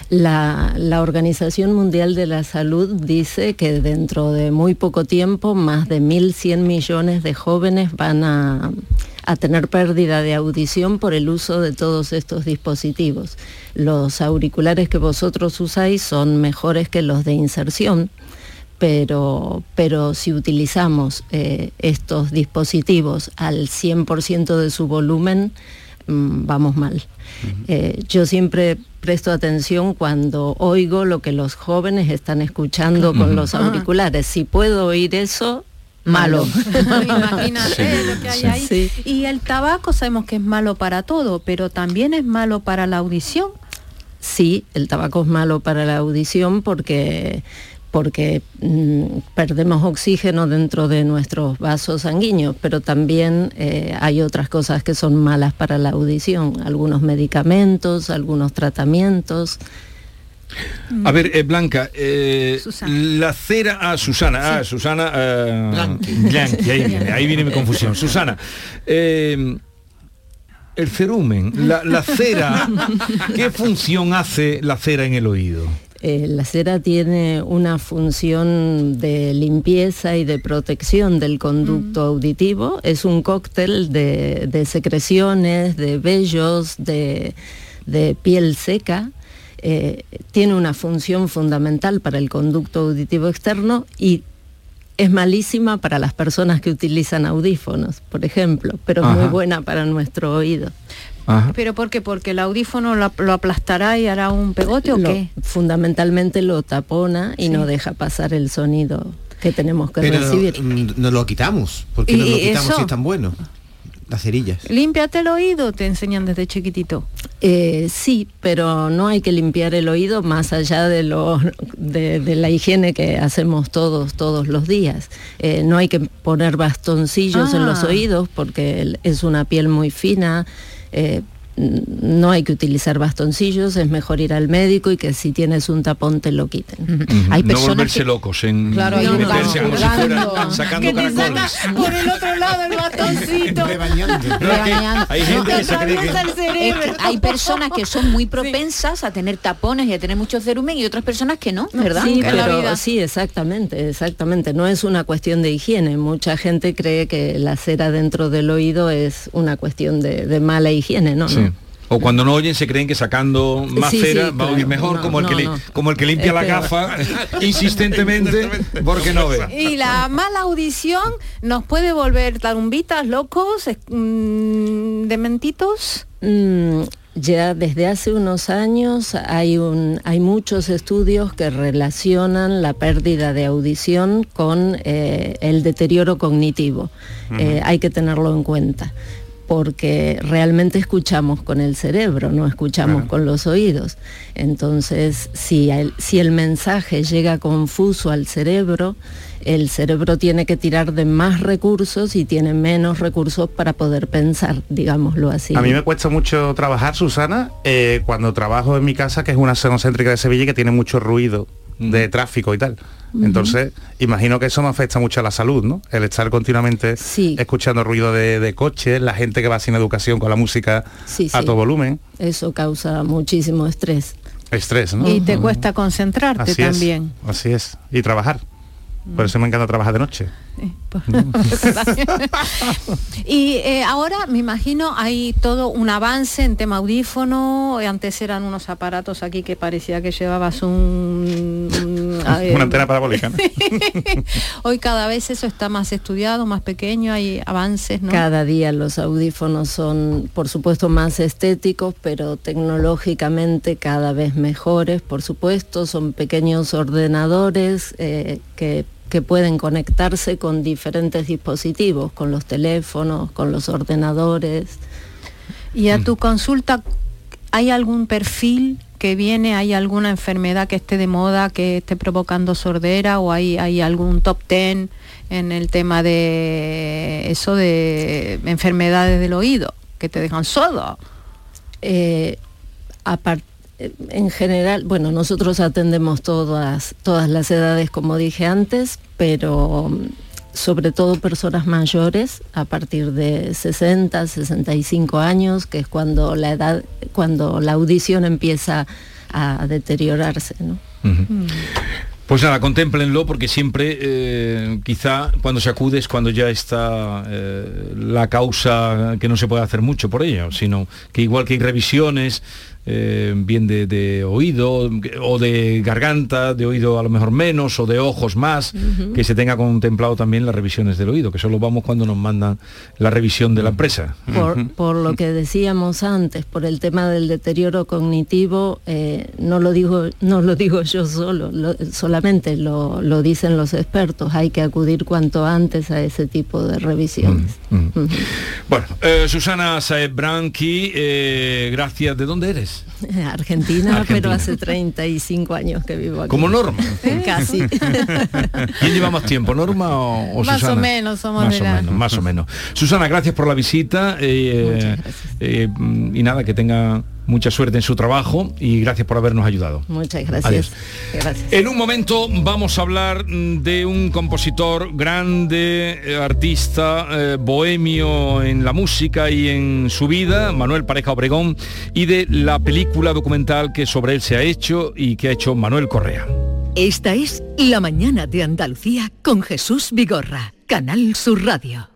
La, la Organización Mundial de la Salud dice que dentro de muy poco tiempo más de 1.100 millones de jóvenes van a, a tener pérdida de audición por el uso de todos estos dispositivos. Los auriculares que vosotros usáis son mejores que los de inserción, pero, pero si utilizamos eh, estos dispositivos al 100% de su volumen, mm, vamos mal. Eh, yo siempre presto atención cuando oigo lo que los jóvenes están escuchando con los Ah. auriculares. Si puedo oír eso, malo. [laughs] [laughs] Imagínate lo que hay ahí. Sí. Y el tabaco sabemos que es malo para todo, pero también es malo para la audición. Sí, el tabaco es malo para la audición porque porque mm, perdemos oxígeno dentro de nuestros vasos sanguíneos, pero también eh, hay otras cosas que son malas para la audición, algunos medicamentos, algunos tratamientos. A ver, eh, Blanca, eh, la cera... Ah, Susana, ah, Susana... eh, Blanqui, ahí viene, ahí viene mi confusión. Susana, eh, el cerumen, la, la cera, ¿qué función hace la cera en el oído? Eh, la cera tiene una función de limpieza y de protección del conducto auditivo. Es un cóctel de, de secreciones, de vellos, de, de piel seca. Eh, tiene una función fundamental para el conducto auditivo externo y es malísima para las personas que utilizan audífonos, por ejemplo, pero es muy Ajá. buena para nuestro oído. ¿Pero por qué? ¿Porque el audífono lo, lo aplastará y hará un pegote o Lo- qué? Fundamentalmente lo tapona y Sí. no deja pasar el sonido que tenemos que Pero recibir. nos lo quitamos. ¿Por qué ¿Y nos lo quitamos eso? si es tan bueno? Las cerillas. Límpiate el oído, te enseñan desde chiquitito. Eh, sí, pero no hay que limpiar el oído más allá de, lo, de, de la higiene que hacemos todos, todos los días. Eh, no hay que poner bastoncillos en los Ah. oídos porque es una piel muy fina. eh, no hay que utilizar bastoncillos, es mejor ir al médico y que si tienes un tapón te lo quiten. Hay no volverse locos en Claro, un meterse como si fuera sacando Que te caracoles. saca por el otro lado el bastoncito. [laughs] Hay gente que se cree que- atraviesa el cerebro. Es que hay personas que son muy propensas a tener tapones y a tener mucho cerumen y otras personas que no, ¿verdad? Sí, Que la pero vida. sí, exactamente, exactamente. No es una cuestión de higiene. Mucha gente cree que la cera dentro del oído es una cuestión de, de mala higiene, ¿no? Sí. O cuando no oyen se creen que sacando más Sí, sí, cera va a oír mejor, No, como, el que no, li- no. como el que limpia Es la peor. gafa [laughs] insistentemente porque no ve. Y la mala audición nos puede volver tarumbitas, locos, mm, dementitos. Mm, ya desde hace unos años hay, un, hay muchos estudios que relacionan la pérdida de audición con eh, el deterioro cognitivo. Eh, hay que tenerlo en cuenta porque realmente escuchamos con el cerebro, no escuchamos con los oídos. Entonces, si el, si el mensaje llega confuso al cerebro, el cerebro tiene que tirar de más recursos y tiene menos recursos para poder pensar, digámoslo así. A mí me cuesta mucho trabajar, Susana, eh, cuando trabajo en mi casa, que es una zona céntrica de Sevilla y que tiene mucho ruido de tráfico y tal. Entonces, imagino que eso me afecta mucho a la salud, ¿no? El estar continuamente escuchando ruido de, de coches, la gente que va sin educación con la música Sí, a sí. todo volumen. Eso causa muchísimo estrés. Estrés, ¿no? Y te cuesta concentrarte Así es, también. así es. Y trabajar. Por eso me encanta trabajar de noche. [laughs] y eh, ahora me imagino hay todo un avance en tema audífono. Antes eran unos aparatos aquí que parecía que llevabas un... un- [laughs] eh, Una antena parabólica. ¿no? [laughs] Hoy cada vez eso está más estudiado, más pequeño, hay avances, ¿no? Cada día los audífonos son, por supuesto, más estéticos, pero tecnológicamente cada vez mejores, por supuesto. Son pequeños ordenadores eh, que, que pueden conectarse con diferentes dispositivos, con los teléfonos, con los ordenadores. Y a tu consulta, ¿hay algún perfil que viene, hay alguna enfermedad que esté de moda, que esté provocando sordera o hay, hay algún top ten en el tema de eso de enfermedades del oído que te dejan sordo? Eh, eh, en general, bueno, nosotros atendemos todas, todas las edades, como dije antes, pero mm, sobre todo personas mayores a partir de 60, 65 años, que es cuando la edad, cuando la audición empieza a deteriorarse, ¿no? Pues nada, contémplenlo porque siempre, eh, quizá cuando se acude es cuando ya está eh, la causa que no se puede hacer mucho por ello, sino que igual que hay revisiones, eh, bien de, de oído o de garganta, de oído a lo mejor menos o de ojos más, que se tenga contemplado también las revisiones del oído, que solo vamos cuando nos mandan la revisión de la empresa. Por, por lo que decíamos antes, por el tema del deterioro cognitivo, eh, no, lo digo, no lo digo yo solo, lo- solamente lo, lo dicen los expertos, hay que acudir cuanto antes a ese tipo de revisiones. Ujú. Bueno, eh, Susana Saez Branqui, eh, gracias. ¿De dónde eres? Argentina, [laughs] Argentina. pero hace 35 años que vivo aquí. Como Norma. Casi. [laughs] ¿Quién lleva más tiempo, Norma o, o Más o Susana? menos, somos más de o la- menos, más o menos. Susana, gracias por la visita eh, eh, y nada, que tenga mucha suerte en su trabajo y gracias por habernos ayudado. Muchas gracias. Adiós. Gracias. En un momento vamos a hablar mm, de un compositor grande, eh, artista, eh, bohemio en la música y en su vida, Manuel Pareja Obregón, y de la película documental que sobre él se ha hecho y que ha hecho Manuel Correa. Esta es La mañana de Andalucía con Jesús Vigorra, Canal Sur Radio.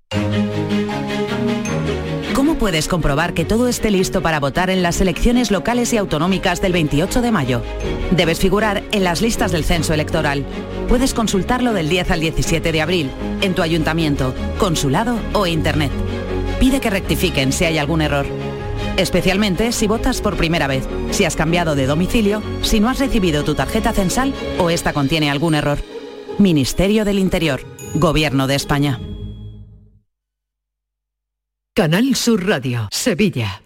¿Cómo puedes comprobar que todo esté listo para votar en las elecciones locales y autonómicas del 28 de mayo? Debes figurar en las listas del censo electoral. Puedes consultarlo del 10 al 17 de abril, en tu ayuntamiento, consulado o internet. Pide que rectifiquen si hay algún error. Especialmente si votas por primera vez, si has cambiado de domicilio, si no has recibido tu tarjeta censal o esta contiene algún error. Ministerio del Interior, Gobierno de España. Canal Sur Radio, Sevilla.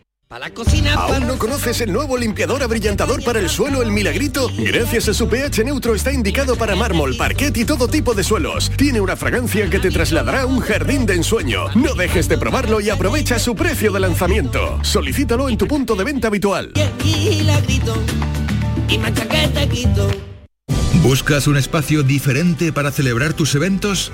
¿Aún no conoces el nuevo limpiador abrillantador para el suelo El Milagrito? Gracias a su pH neutro está indicado para mármol, parquet y todo tipo de suelos. Tiene una fragancia que te trasladará a un jardín de ensueño. No dejes de probarlo y aprovecha su precio de lanzamiento. Solicítalo en tu punto de venta habitual. La. ¿Buscas un espacio diferente para celebrar tus eventos?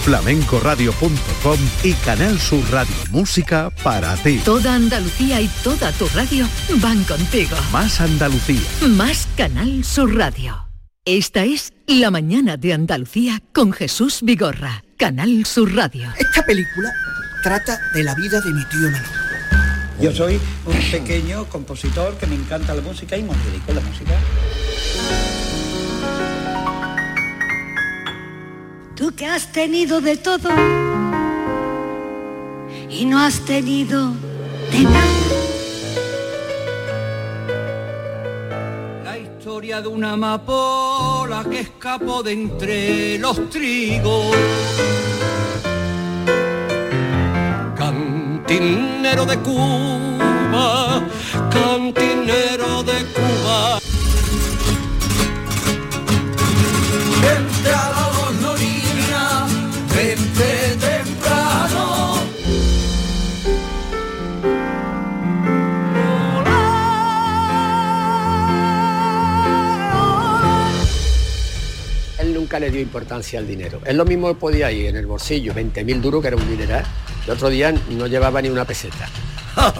flamencoradio.com y Canal Sur Radio Música para ti. Toda Andalucía y toda tu radio van contigo. Más Andalucía. Más Canal Sur Radio. Esta es La mañana de Andalucía con Jesús Vigorra, Canal Sur Radio. Esta película trata de la vida de mi tío Manolo. Yo soy un pequeño compositor que me encanta la música y me dedico a la música. Tú que has tenido de todo y no has tenido de nada. La historia de una amapola que escapó de entre los trigos. Cantinero de Cuba, cantinero de Cuba. Nunca le dio importancia al dinero. Es lo mismo que podía ir en el bolsillo, 20.000 duros, que era un dineral. El otro día no llevaba ni una peseta. [laughs] A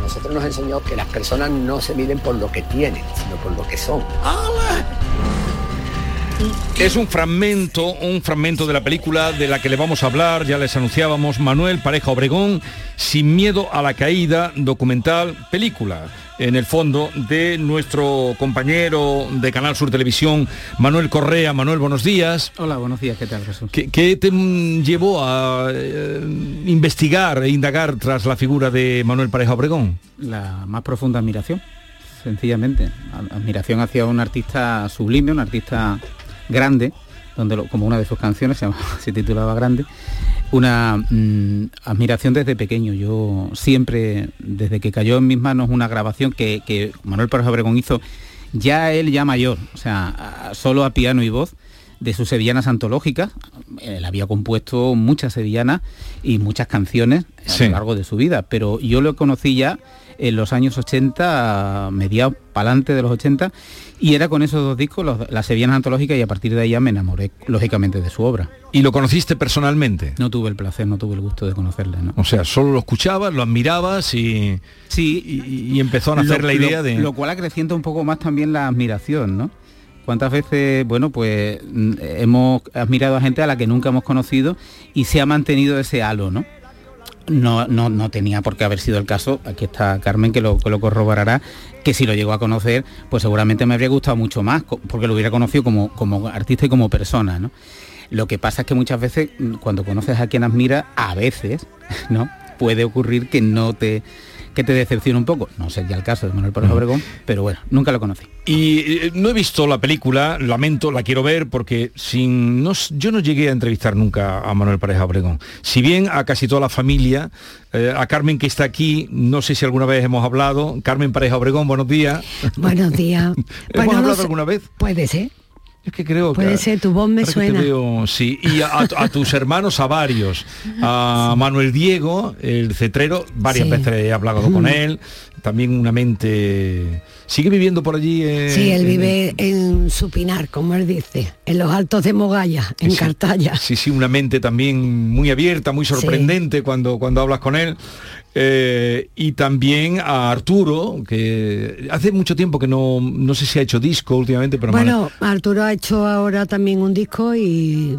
nosotros nos enseñó que las personas no se miden por lo que tienen, sino por lo que son. Es un fragmento, un fragmento de la película de la que le vamos a hablar, ya les anunciábamos, Manuel Pareja Obregón, Sin miedo a la caída, documental, película, en el fondo, de nuestro compañero de Canal Sur Televisión, Manuel Correa. Manuel, buenos días. Hola, buenos días, ¿qué tal Jesús? ¿Qué, qué te llevó a eh, investigar e indagar tras la figura de Manuel Pareja Obregón? La más profunda admiración, sencillamente. Admiración hacia un artista sublime, un artista grande, donde lo- como una de sus canciones se, llamaba- [laughs] se titulaba Grande, una mm, admiración desde pequeño. Yo siempre, desde que cayó en mis manos una grabación que, que Manuel Pérez Obregón hizo, ya él ya mayor, o sea, a- solo a piano y voz, de sus sevillanas antológicas. Él había compuesto muchas sevillanas y muchas canciones a Sí. lo largo de su vida, pero yo lo conocí ya en los años 80, mediados para adelante de los 80, y era con esos dos discos, los- las sevillanas antológicas, y a partir de ahí ya me enamoré, lógicamente, de su obra. ¿Y lo conociste personalmente? No tuve el placer, no tuve el gusto de conocerle, ¿no? O sea, solo lo escuchabas, lo admirabas y, sí, y, y empezó a nacer la idea lo- de... Lo cual acrecienta un poco más también la admiración, ¿no? ¿Cuántas veces, bueno, pues mm, hemos admirado a gente a la que nunca hemos conocido y se ha mantenido ese halo, ¿no? No, no, no tenía por qué haber sido el caso, aquí está Carmen que lo, que lo corroborará, que si lo llegó a conocer, pues seguramente me habría gustado mucho más, porque lo hubiera conocido como, como artista y como persona, ¿no? Lo que pasa es que muchas veces mm, cuando conoces a quien admira, a veces, [laughs] ¿no? Puede ocurrir que no te que te decepcione un poco. No sería el caso de Manuel Pérez Obregón, pero bueno, nunca lo conocí. Y eh, no he visto la película, lamento, la quiero ver porque sin no, yo no llegué a entrevistar nunca a Manuel Pareja Obregón. Si bien a casi toda la familia, eh, a Carmen que está aquí, no sé si alguna vez hemos hablado. Carmen Pareja Obregón, buenos días. Buenos días. [laughs] ¿Hemos Bueno, no hablado sé- alguna vez? Puede ser. Es que creo Puede que... ser, tu voz me suena. veo, sí, y a, tus hermanos, a varios, a Manuel Diego, el cetrero, varias Sí. veces he hablado con él, también una mente... ¿Sigue viviendo por allí? eh, Sí, él en- vive en Supinar, como él dice, en los altos de Mogaya, en Sí. Cartaya. Sí, sí, una mente también muy abierta, muy sorprendente cuando, cuando hablas con él. Eh, y también a Arturo, que hace mucho tiempo que no, no sé si ha hecho disco últimamente, pero bueno, Arturo ha hecho ahora también un disco y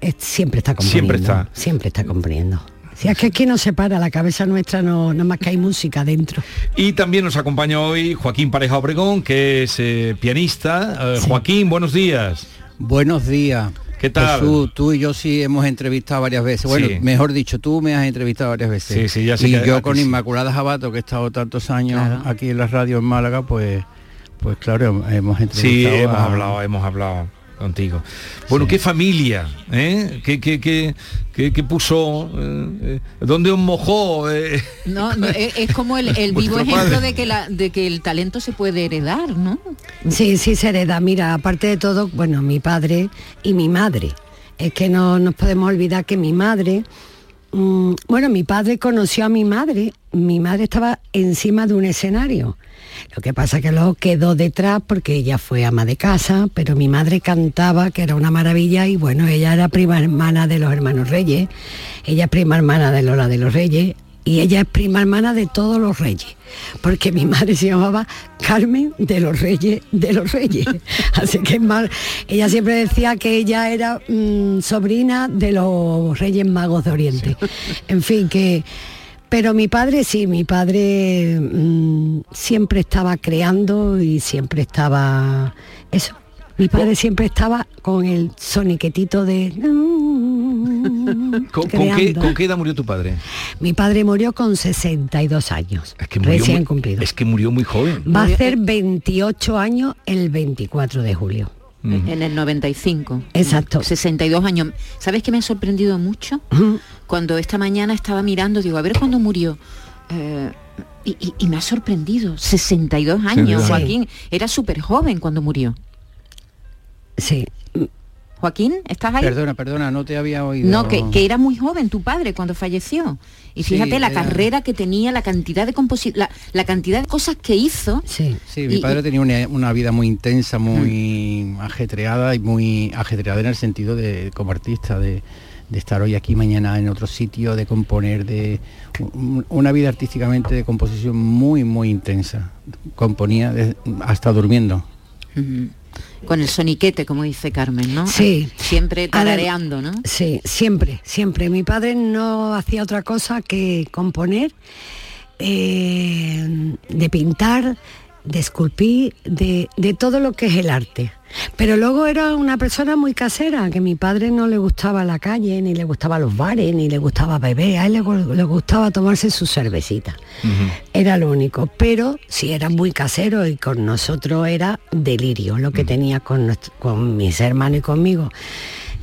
es- siempre está componiendo. Siempre está. Siempre está componiendo. Si es que aquí no se para, la cabeza nuestra no, nada más que hay música dentro. Y también nos acompaña hoy Joaquín Pareja Obregón, que es eh, pianista. Eh, Joaquín, buenos días. Buenos días. ¿Qué tal? Jesús, tú y yo sí hemos entrevistado varias veces. Bueno, Sí. mejor dicho, tú me has entrevistado varias veces. Sí, sí, ya sé Y que- yo con sí. Inmaculada Jabato, que he estado tantos años aquí en la radio en Málaga, pues, pues claro, hemos Sí, entrevistado. hemos a- hablado, hemos hablado contigo. Bueno, qué familia, ¿eh? ¿Qué, qué, qué, qué- qué puso? eh, eh, ¿Dónde os mojó? eh? No, no, es, como el, el [laughs] vivo ejemplo padre. de que, la, de que el talento se puede heredar, ¿no? Sí, sí se hereda. Mira, aparte de todo, bueno, mi padre y mi madre Es que no nos podemos olvidar que mi madre, bueno, mi padre conoció a mi madre, mi madre estaba encima de un escenario. Lo que pasa que luego quedó detrás porque ella fue ama de casa, pero mi madre cantaba, que era una maravilla, y bueno, ella era prima hermana de los hermanos Reyes, ella es prima hermana de Lola de los Reyes, y ella es prima hermana de todos los reyes, porque mi madre se llamaba Carmen de los Reyes de los Reyes. [laughs] Así que es mal. Ella siempre decía que ella era mm, sobrina de los Reyes Magos de Oriente. [laughs] En fin, que... Pero mi padre sí, mi padre mm, siempre estaba creando y siempre estaba... Eso, mi padre siempre estaba con el soniquetito de... ¿Con, con qué, con qué edad murió tu padre? Mi padre murió con 62 años, Que murió recién muy- cumplido. Es que murió muy joven. Va a hacer 28 años el 24 de julio. En el 95. Exacto. 62 años. ¿Sabes qué me ha sorprendido mucho? Cuando esta mañana estaba mirando, digo, a ver cuándo murió. Eh, y, y- y me ha sorprendido. 62 años, Sí. Joaquín. Era súper joven cuando murió. Sí. Joaquín, ¿estás ahí? Perdona, perdona, no te había oído. No, que, que era muy joven tu padre cuando falleció. Y Sí, fíjate la era- carrera que tenía, la cantidad de composi la, la cantidad de cosas que hizo. Sí, Sí, mi padre tenía una, una vida muy intensa, muy ajetreada y muy ajetreada en el sentido de como artista, de, de estar hoy aquí, mañana en otro sitio, de componer, de un- una vida artísticamente de composición muy, muy intensa. Componía de- hasta durmiendo. Con el soniquete, como dice Carmen, ¿no? Sí. Siempre tarareando, ¿no? Sí, siempre, siempre. Mi padre no hacía otra cosa que componer, eh, de pintar, de esculpir, de, de todo lo que es el arte. Pero luego era una persona muy casera, que mi padre no le gustaba la calle, ni le gustaba los bares, ni le gustaba beber, a él le, le gustaba tomarse su cervecita. Era lo único, pero sí era muy casero y con nosotros era delirio lo que tenía con, nuestro- con mis hermanos y conmigo.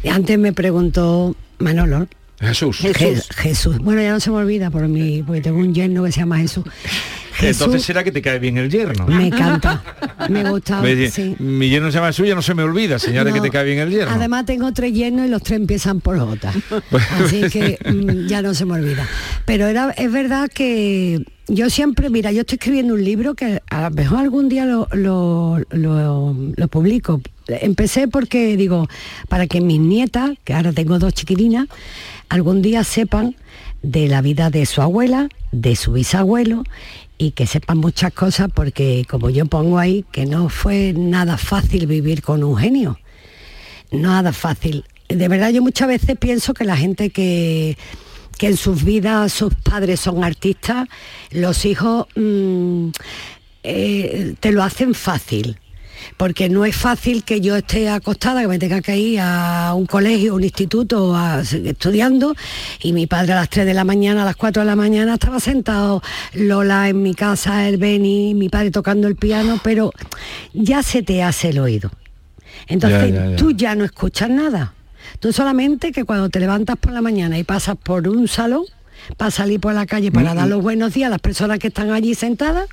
Y antes me preguntó Manolo. Jesús. Je- Jesús. Bueno, ya no se me olvida por mí, porque tengo un yerno que se llama Jesús. [laughs] Jesús Entonces será que te cae bien el yerno. me encanta. Me gusta. [laughs] Me sí. Mi yerno se llama Jesús, ya no se me olvida, señora, que te cae bien el yerno. Además tengo tres yernos y los tres empiezan por J. [laughs] Así que mm, ya no se me olvida. Pero era, es verdad que yo siempre, mira, yo estoy escribiendo un libro que a lo mejor algún día lo, lo, lo- lo publico. Empecé porque digo, para que mis nietas, que ahora tengo dos chiquilinas, algún día sepan de la vida de su abuela, de su bisabuelo y que sepan muchas cosas porque como yo pongo ahí que no fue nada fácil vivir con un genio nada fácil. De verdad yo muchas veces pienso que la gente que, que en sus vidas sus padres son artistas, los hijos mm, eh, te lo hacen fácil. Porque no es fácil que yo esté acostada, que me tenga que ir a un colegio, un instituto, a- estudiando, y mi padre a las 3 de la mañana, a las 4 de la mañana estaba sentado, Lola en mi casa, el Beni, mi padre tocando el piano, pero ya se te hace el oído. Entonces Ya, ya, ya. tú ya no escuchas nada. Tú solamente que cuando te levantas por la mañana y pasas por un salón, para salir por la calle para Mm, dar mm. los buenos días a las personas que están allí sentadas,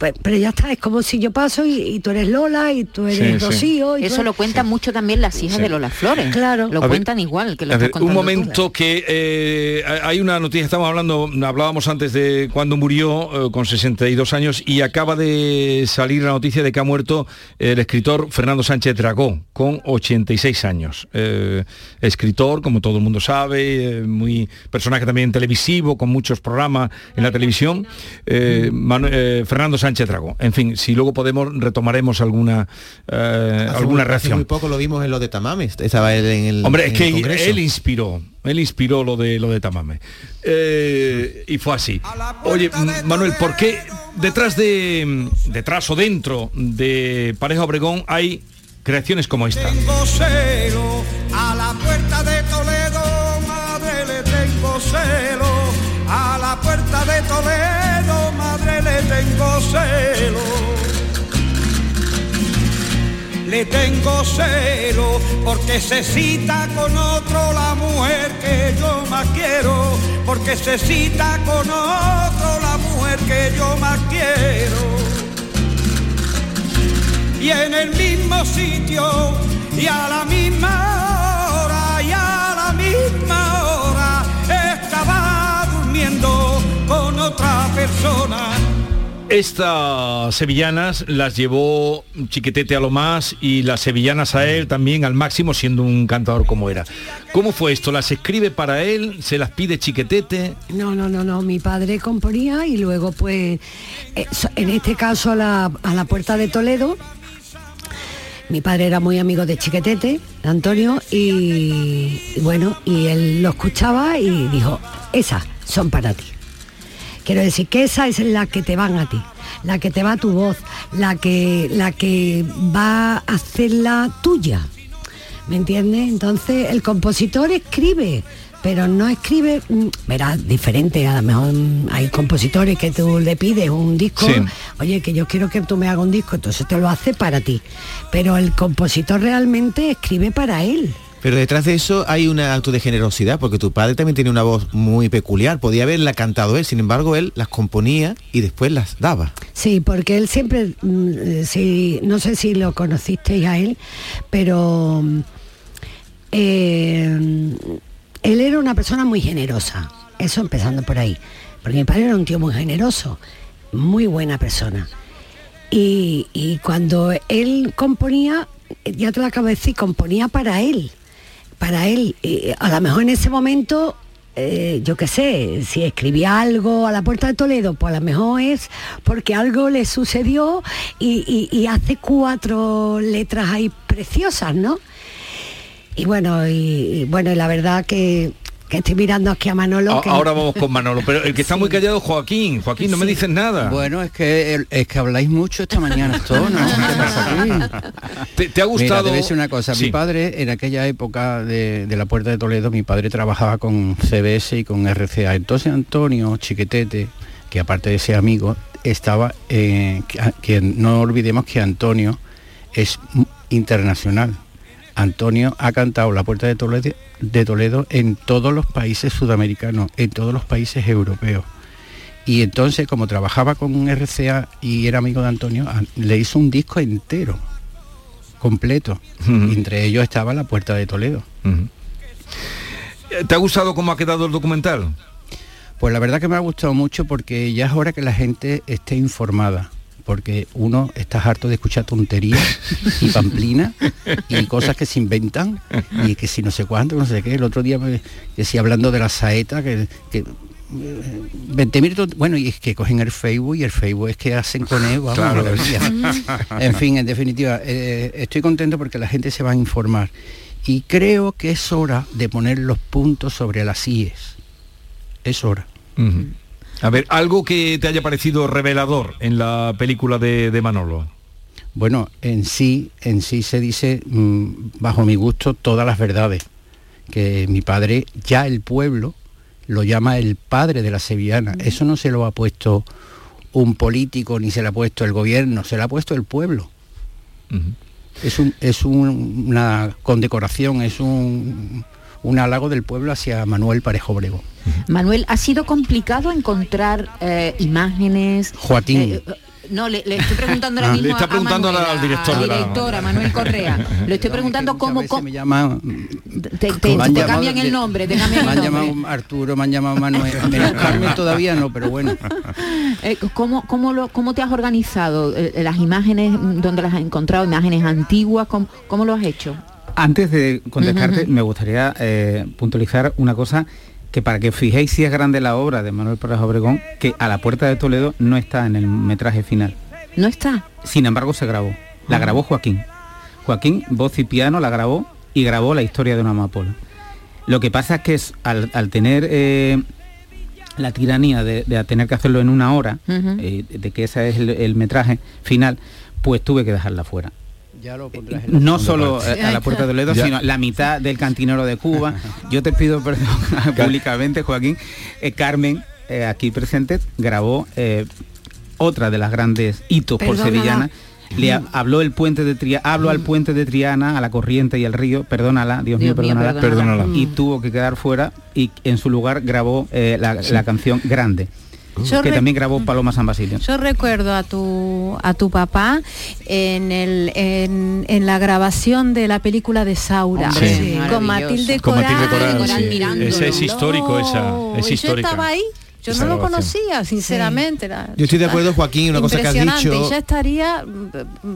pues, pero ya está, es como si yo paso y, y tú eres Lola y tú eres Sí, sí. Rocío. y Eso eres- lo cuentan mucho también las hijas Sí. de Lola Flores. Claro. Lo A ver, cuentan igual que lo ver, contando un tú. momento que eh, hay una noticia, estamos hablando, hablábamos antes de cuando murió eh, con 62 años y acaba de salir la noticia de que ha muerto el escritor Fernando Sánchez Dragó con 86 años. Eh, escritor, como todo el mundo sabe, eh, muy personaje también televisivo, con muchos programas en la televisión. Eh, Manu- eh, Fernando Sánchez Dragó. En fin, si luego podemos retomaremos alguna eh, alguna muy- reacción. Muy poco lo vimos en lo de Tamames. Estaba él en el. Hombre, en es que el Congreso. él inspiró, él inspiró lo de lo de Tamame. Eh, y fue así. Oye, Manuel, ¿por qué detrás de detrás o dentro de Pareja Obregón hay creaciones como esta? Tengo celo a la puerta de Toledo, madre le tengo celo. A la puerta de Toledo, tengo celo, le tengo celo porque se cita con otro la mujer que yo más quiero, porque se cita con otro la mujer que yo más quiero. Y en el mismo sitio y a la misma hora y a la misma hora estaba durmiendo con otra persona. Estas sevillanas las llevó Chiquetete a lo más y las sevillanas a él también al máximo siendo un cantador como era. ¿Cómo fue esto? ¿Las escribe para él? ¿Se las pide Chiquetete? No, no, no, no. Mi padre componía y luego pues, eh, en este caso a la, a la puerta de Toledo, mi padre era muy amigo de Chiquetete, Antonio, y bueno, y él lo escuchaba y dijo, esas son para ti. Quiero decir que esa es la que te van a ti, la que te va a tu voz, la que, la que va a hacerla tuya. ¿Me entiendes? Entonces el compositor escribe, pero no escribe, mm, verás, diferente, a lo mejor mm, hay compositores que tú le pides un disco, Sí. oye, que yo quiero que tú me hagas un disco, entonces te lo hace para ti. Pero el compositor realmente escribe para él. Pero detrás de eso hay un acto de generosidad, porque tu padre también tiene una voz muy peculiar. Podía haberla cantado él, sin embargo, él las componía y después las daba. Sí, porque él siempre, mm, eh, sí, no sé si lo conocisteis a él, pero mm, eh, él era una persona muy generosa, eso empezando por ahí, porque mi padre era un tío muy generoso, muy buena persona. Y, y cuando él componía, ya te lo acabo de decir, componía para él, para él. Y a lo mejor en ese momento, eh, yo qué sé, si escribía algo a la puerta de Toledo, pues a lo mejor es porque algo le sucedió y, hace cuatro letras ahí preciosas, ¿no? Y bueno, y, y bueno, la verdad que, que estoy mirando aquí a Manolo. A- que- Ahora vamos con Manolo, pero el que está muy callado es Joaquín. Joaquín, no me dices nada. Bueno, es que es que habláis mucho esta mañana, esto, ¿no? ¿Qué pasa aquí? [laughs] ¿Te, te ha Mira, gustado? te voy a decir una cosa. Sí. Mi padre, en aquella época de, de la Puerta de Toledo, mi padre trabajaba con CBS y con RCA. Entonces Antonio Chiquetete, que aparte de ser amigo, estaba... eh, que, que no olvidemos que Antonio es internacional. Antonio ha cantado La Puerta de Toledo, de Toledo en todos los países sudamericanos, en todos los países europeos. Y entonces, como trabajaba con RCA y era amigo de Antonio, le hizo un disco entero, completo. Entre ellos estaba La Puerta de Toledo. ¿Te ha gustado cómo ha quedado el documental? Pues la verdad que me ha gustado mucho porque ya es hora que la gente esté informada. Porque uno está harto de escuchar tonterías y [laughs] pamplina y cosas que se inventan y que si no sé cuánto, no sé qué. El otro día me decía hablando de la saeta que, que eh, 20 minutos, bueno, y es que cogen el Facebook y el Facebook es que hacen con él, vamos, Claro. [laughs] En fin, en definitiva, eh, estoy contento porque la gente se va a informar. Y creo que es hora de poner los puntos sobre las IES. Es hora. A ver, algo que te haya parecido revelador en la película de, de Manolo. Bueno, en sí, en sí se dice, mm, bajo mi gusto, todas las verdades. Que mi padre, ya el pueblo, lo llama el padre de la sevillana. Eso no se lo ha puesto un político ni se lo ha puesto el gobierno, se lo ha puesto el pueblo. Es, un, es un- una condecoración, es un, un halago del pueblo hacia Manuel Parejo Brego. Manuel, ¿ha sido complicado encontrar eh, imágenes? Joaquín. Eh, eh, no, le, le estoy preguntando ahora Ah. mismo Le está a- a preguntando Manuel, al director al director, a Manuel Correa. [laughs] Le estoy preguntando cómo, cómo- me llaman te, te- Me han te llamado cambian el nombre, te cambian me el han nombre. llamado Arturo, me han llamado Manuel. Carmen [laughs] todavía no, pero bueno. [laughs] Eh, ¿cómo, cómo, lo- ¿Cómo te has organizado? Las imágenes, ¿dónde las has encontrado? ¿Imágenes antiguas? ¿Cómo, cómo lo has hecho? Antes de contestarte, me gustaría eh, puntualizar una cosa que para que fijéis si es grande la obra de Manuel Parejo Obregón, que a la puerta de Toledo no está en el metraje final. ¿No está? Sin embargo, se grabó. La Ah. grabó Joaquín. Joaquín, voz y piano, la grabó y grabó la historia de una amapola. Lo que pasa es que es, al, al tener eh, la tiranía de, de tener que hacerlo en una hora, eh, de que ese es el, el metraje final, pues tuve que dejarla fuera. Ya lo pondrás en la No solo parte. eh, a la puerta de Toledo, sino la mitad del cantinero de Cuba. [laughs] Yo te pido perdón [laughs] públicamente, Joaquín. Eh, Carmen, eh, aquí presente, grabó eh, otra de las grandes hitos por sevillana. Le ha- habló el puente de Triana, hablo al puente de Triana, a la corriente y al río, perdónala, Dios, mío, Dios mío, perdónala, perdónala. Perdónala. y tuvo que quedar fuera y en su lugar grabó eh, la, Sí. la canción Grande, Yo que también grabó Paloma San Basilio. Yo recuerdo a tu a tu papá en el en, en la grabación de la película de Saura Hombre, Sí. con. Matilde Con Coral. Matilde Coral, Coral sí. Esa es histórico, esa. Es y yo histórica. estaba ahí Yo esa no lo conocía, sinceramente. era- Yo estoy de acuerdo, Joaquín, una cosa que has dicho. y ya estaría,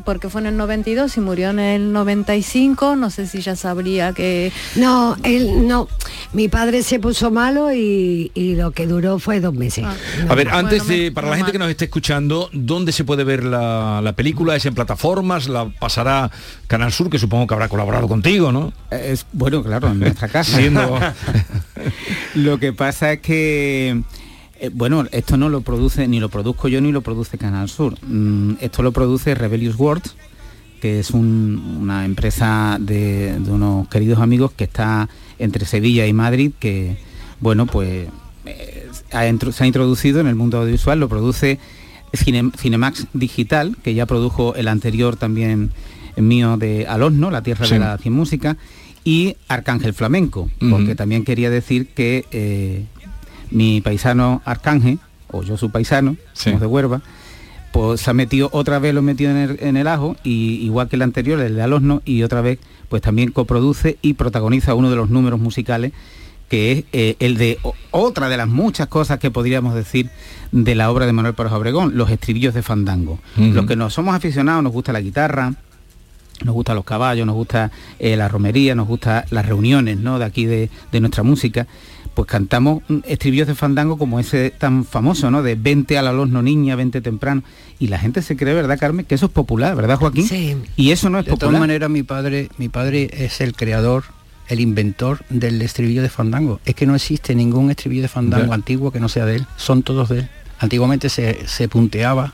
porque fue en el 92 y murió en el 95, no sé si ya sabría que... No, él no. Mi padre se puso malo y, y lo que duró fue dos meses. Ah. A ver, antes de, para la gente que nos esté escuchando, ¿dónde se puede ver la, la película? ¿Es en plataformas? ¿La pasará Canal Sur, que supongo que habrá colaborado contigo, no? Es, bueno, claro, en nuestra [laughs] casa. Siendo- [laughs] [laughs] lo que pasa es que, eh, bueno, esto no lo produce, ni lo produzco yo, ni lo produce Canal Sur. Mm, esto lo produce Rebellious World, que es un- una empresa de, de unos queridos amigos que está entre Sevilla y Madrid, que, bueno, pues eh, ha se ha introducido en el mundo audiovisual, lo produce Cine- Cinemax Digital, que ya produjo el anterior también mío de Al Horno, La Tierra Sí. de la Cien Música, y Arcángel Flamenco, porque también quería decir que eh, mi paisano Arcángel, o yo su paisano, somos de Huerva, pues se ha metido otra vez lo metido en el, en el ajo y igual que el anterior el de al horno y otra vez pues también coproduce y protagoniza uno de los números musicales que es eh, el de o- otra de las muchas cosas que podríamos decir de la obra de Manuel Párez Obregón, los estribillos de Fandango. Ujú. Los que nos somos aficionados, nos gusta la guitarra, nos gustan los caballos, nos gusta eh, la romería, nos gusta las reuniones ¿no? de aquí de, de nuestra música, pues cantamos estribillos de fandango como ese tan famoso, ¿no? De 20 al horno niña, 20 temprano. Y la gente se cree, ¿verdad, Carmen? Que eso es popular, ¿verdad, Joaquín? Sí. Y eso no es De todas popular. maneras, mi padre, mi padre es el creador, el inventor del estribillo de fandango. Es que no existe ningún estribillo de fandango antiguo que no sea de él. Son todos de él. Antiguamente se, se punteaba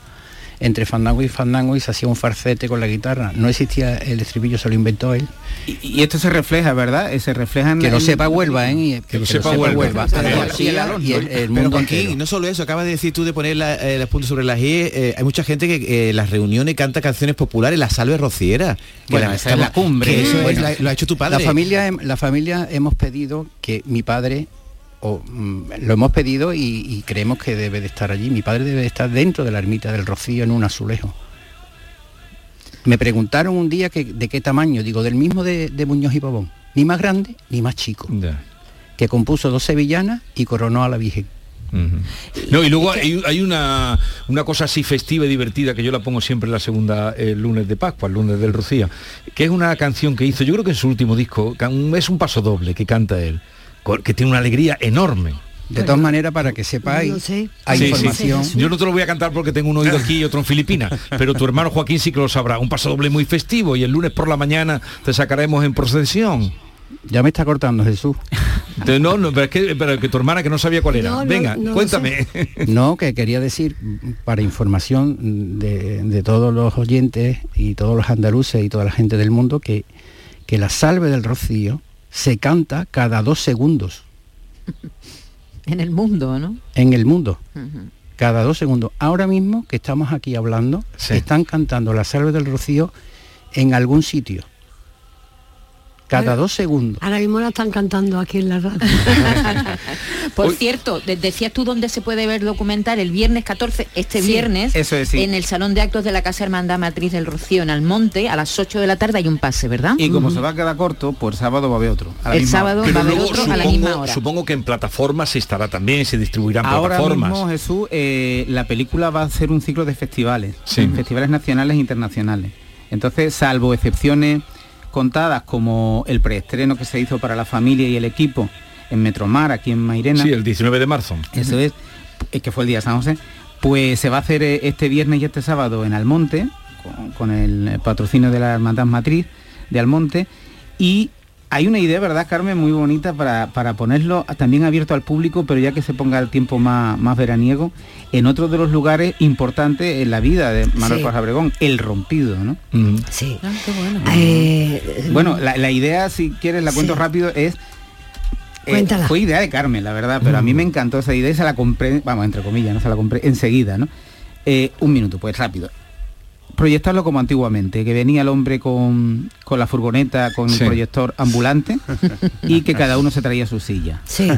entre fandango y fandango y se hacía un farcete con la guitarra. No existía el estribillo, se lo inventó él. Y, y esto se refleja, ¿verdad? Eh, Se refleja en Que la- lo en- sepa Huelva, ¿eh? Y- Que lo sepa Huelva. Hasta Pero- Andalucía y el, el mundo no solo eso, acabas de decir tú de poner la- eh, los puntos sobre las i, eh, hay mucha gente que eh, las reuniones canta canciones populares, la salve rociera. que Bueno, esa es la cumbre. que eso es Bueno, la- lo ha hecho tu padre. La familia, la familia hemos pedido que mi padre, o mm, lo hemos pedido y, y creemos que debe de estar allí. Mi padre debe de estar dentro de la ermita del Rocío en un azulejo. Me preguntaron un día que, de qué tamaño, digo, del mismo de, de Muñoz y Pavón. Ni más grande ni más chico. Que compuso dos sevillanas y coronó a la Virgen. No, y luego hay, hay una, una cosa así festiva y divertida que yo la pongo siempre la segunda el lunes de Pascua, el lunes del Rocío, que es una canción que hizo, yo creo que en su último disco, es un paso doble que canta él, que tiene una alegría enorme. De todas maneras, para que sepáis, hay Sí, sí. información. Yo no te lo voy a cantar porque tengo un oído aquí y otro en Filipinas, [laughs] pero tu hermano Joaquín sí que lo sabrá. Un paso doble muy festivo y el lunes por la mañana te sacaremos en procesión. Ya me está cortando Jesús. No, no, pero es que, pero que tu hermana que no sabía cuál era. No, Venga, no cuéntame. [laughs] No, que quería decir, para información de, de todos los oyentes y todos los andaluces y toda la gente del mundo, que, que la salve del rocío se canta cada dos segundos En el mundo, ¿no? en el mundo. Cada dos segundos. Ahora mismo que estamos aquí hablando, están cantando la salve del rocío en algún sitio. Cada dos segundos. Ahora mismo la están cantando aquí en la radio. [laughs] Por cierto, de- decías tú dónde se puede ver documental el viernes 14, este Sí, viernes, eso es, sí. en el Salón de Actos de la Casa Hermandad Matriz del Rocío, en Almonte, a las 8 de la tarde hay un pase, ¿verdad? Y como se va a quedar corto, pues sábado va a haber otro. a la El misma sábado hora. va a haber otro a la supongo, misma hora. supongo que en plataformas se estará también, se distribuirán Ahora plataformas. mismo, Jesús, eh, la película va a ser un ciclo de festivales, Sí. festivales nacionales e internacionales. Entonces, salvo excepciones contadas como el preestreno que se hizo para la familia y el equipo en Metromar, aquí en Mairena. Sí, el 19 de marzo. Eso es, es que fue el día de San José. Pues se va a hacer eh, este viernes y este sábado en Almonte, con, con el patrocinio de la Hermandad Matriz de Almonte. Y hay una idea, ¿verdad, Carmen? Muy bonita para, para ponerlo también abierto al público, pero ya que se ponga el tiempo más, más veraniego, en otro de los lugares importantes en la vida de Manuel Sí. Paz Abregón, el rompido, ¿no? Sí. Ah, Eh, Bueno, la, la idea, si quieres, la cuento Sí. rápido, es... eh, Cuéntala. fue idea de Carmen, la verdad, pero a mí me encantó esa idea y se la compré, vamos, entre comillas, no se la compré enseguida, ¿no? Eh, un minuto, pues rápido. Proyectarlo como antiguamente, que venía el hombre con, con la furgoneta, con Sí. el proyector ambulante y que cada uno se traía su silla. Sí.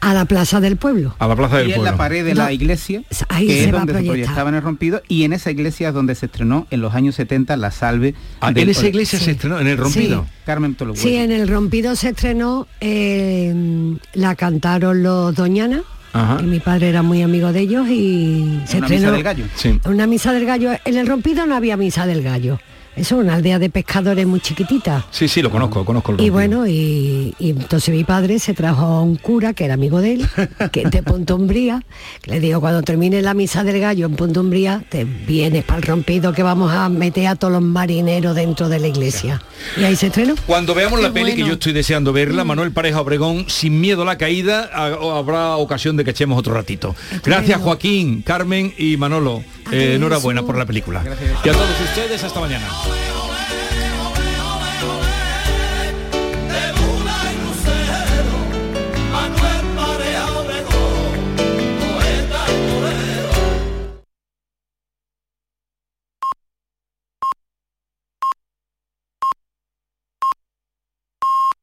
A la plaza del pueblo. A la plaza y en la pared de la No, iglesia, ahí que se es donde se proyectar. proyectaba en el rompido, y en esa iglesia es donde se estrenó en los años 70 la salve. Ah, en esa iglesia se estrenó, en el rompido. Sí. Carmen Tolobuelo. Sí, en el rompido se estrenó, eh, la cantaron los Doñana Ajá. Y mi padre era muy amigo de ellos y se una estrenó misa del gallo. Sí. una misa del gallo. En el rompido no había misa del gallo. Eso es una aldea de pescadores muy chiquitita. Sí, sí, lo conozco, conozco el Y bueno, y, y entonces mi padre se trajo a un cura que era amigo de él, que es de [laughs] Punto Umbría, que le digo, cuando termine la misa del gallo en Punto Umbría, te vienes para el rompido que vamos a meter a todos los marineros dentro de la iglesia. Y ahí se estrenó. Cuando veamos la peli, que yo estoy deseando verla, Manuel Pareja Obregón, sin miedo a la caída, ha- habrá ocasión de que echemos otro ratito. Gracias Joaquín, Carmen y Manolo. Eh, enhorabuena por la película. Y a todos ustedes, hasta mañana. always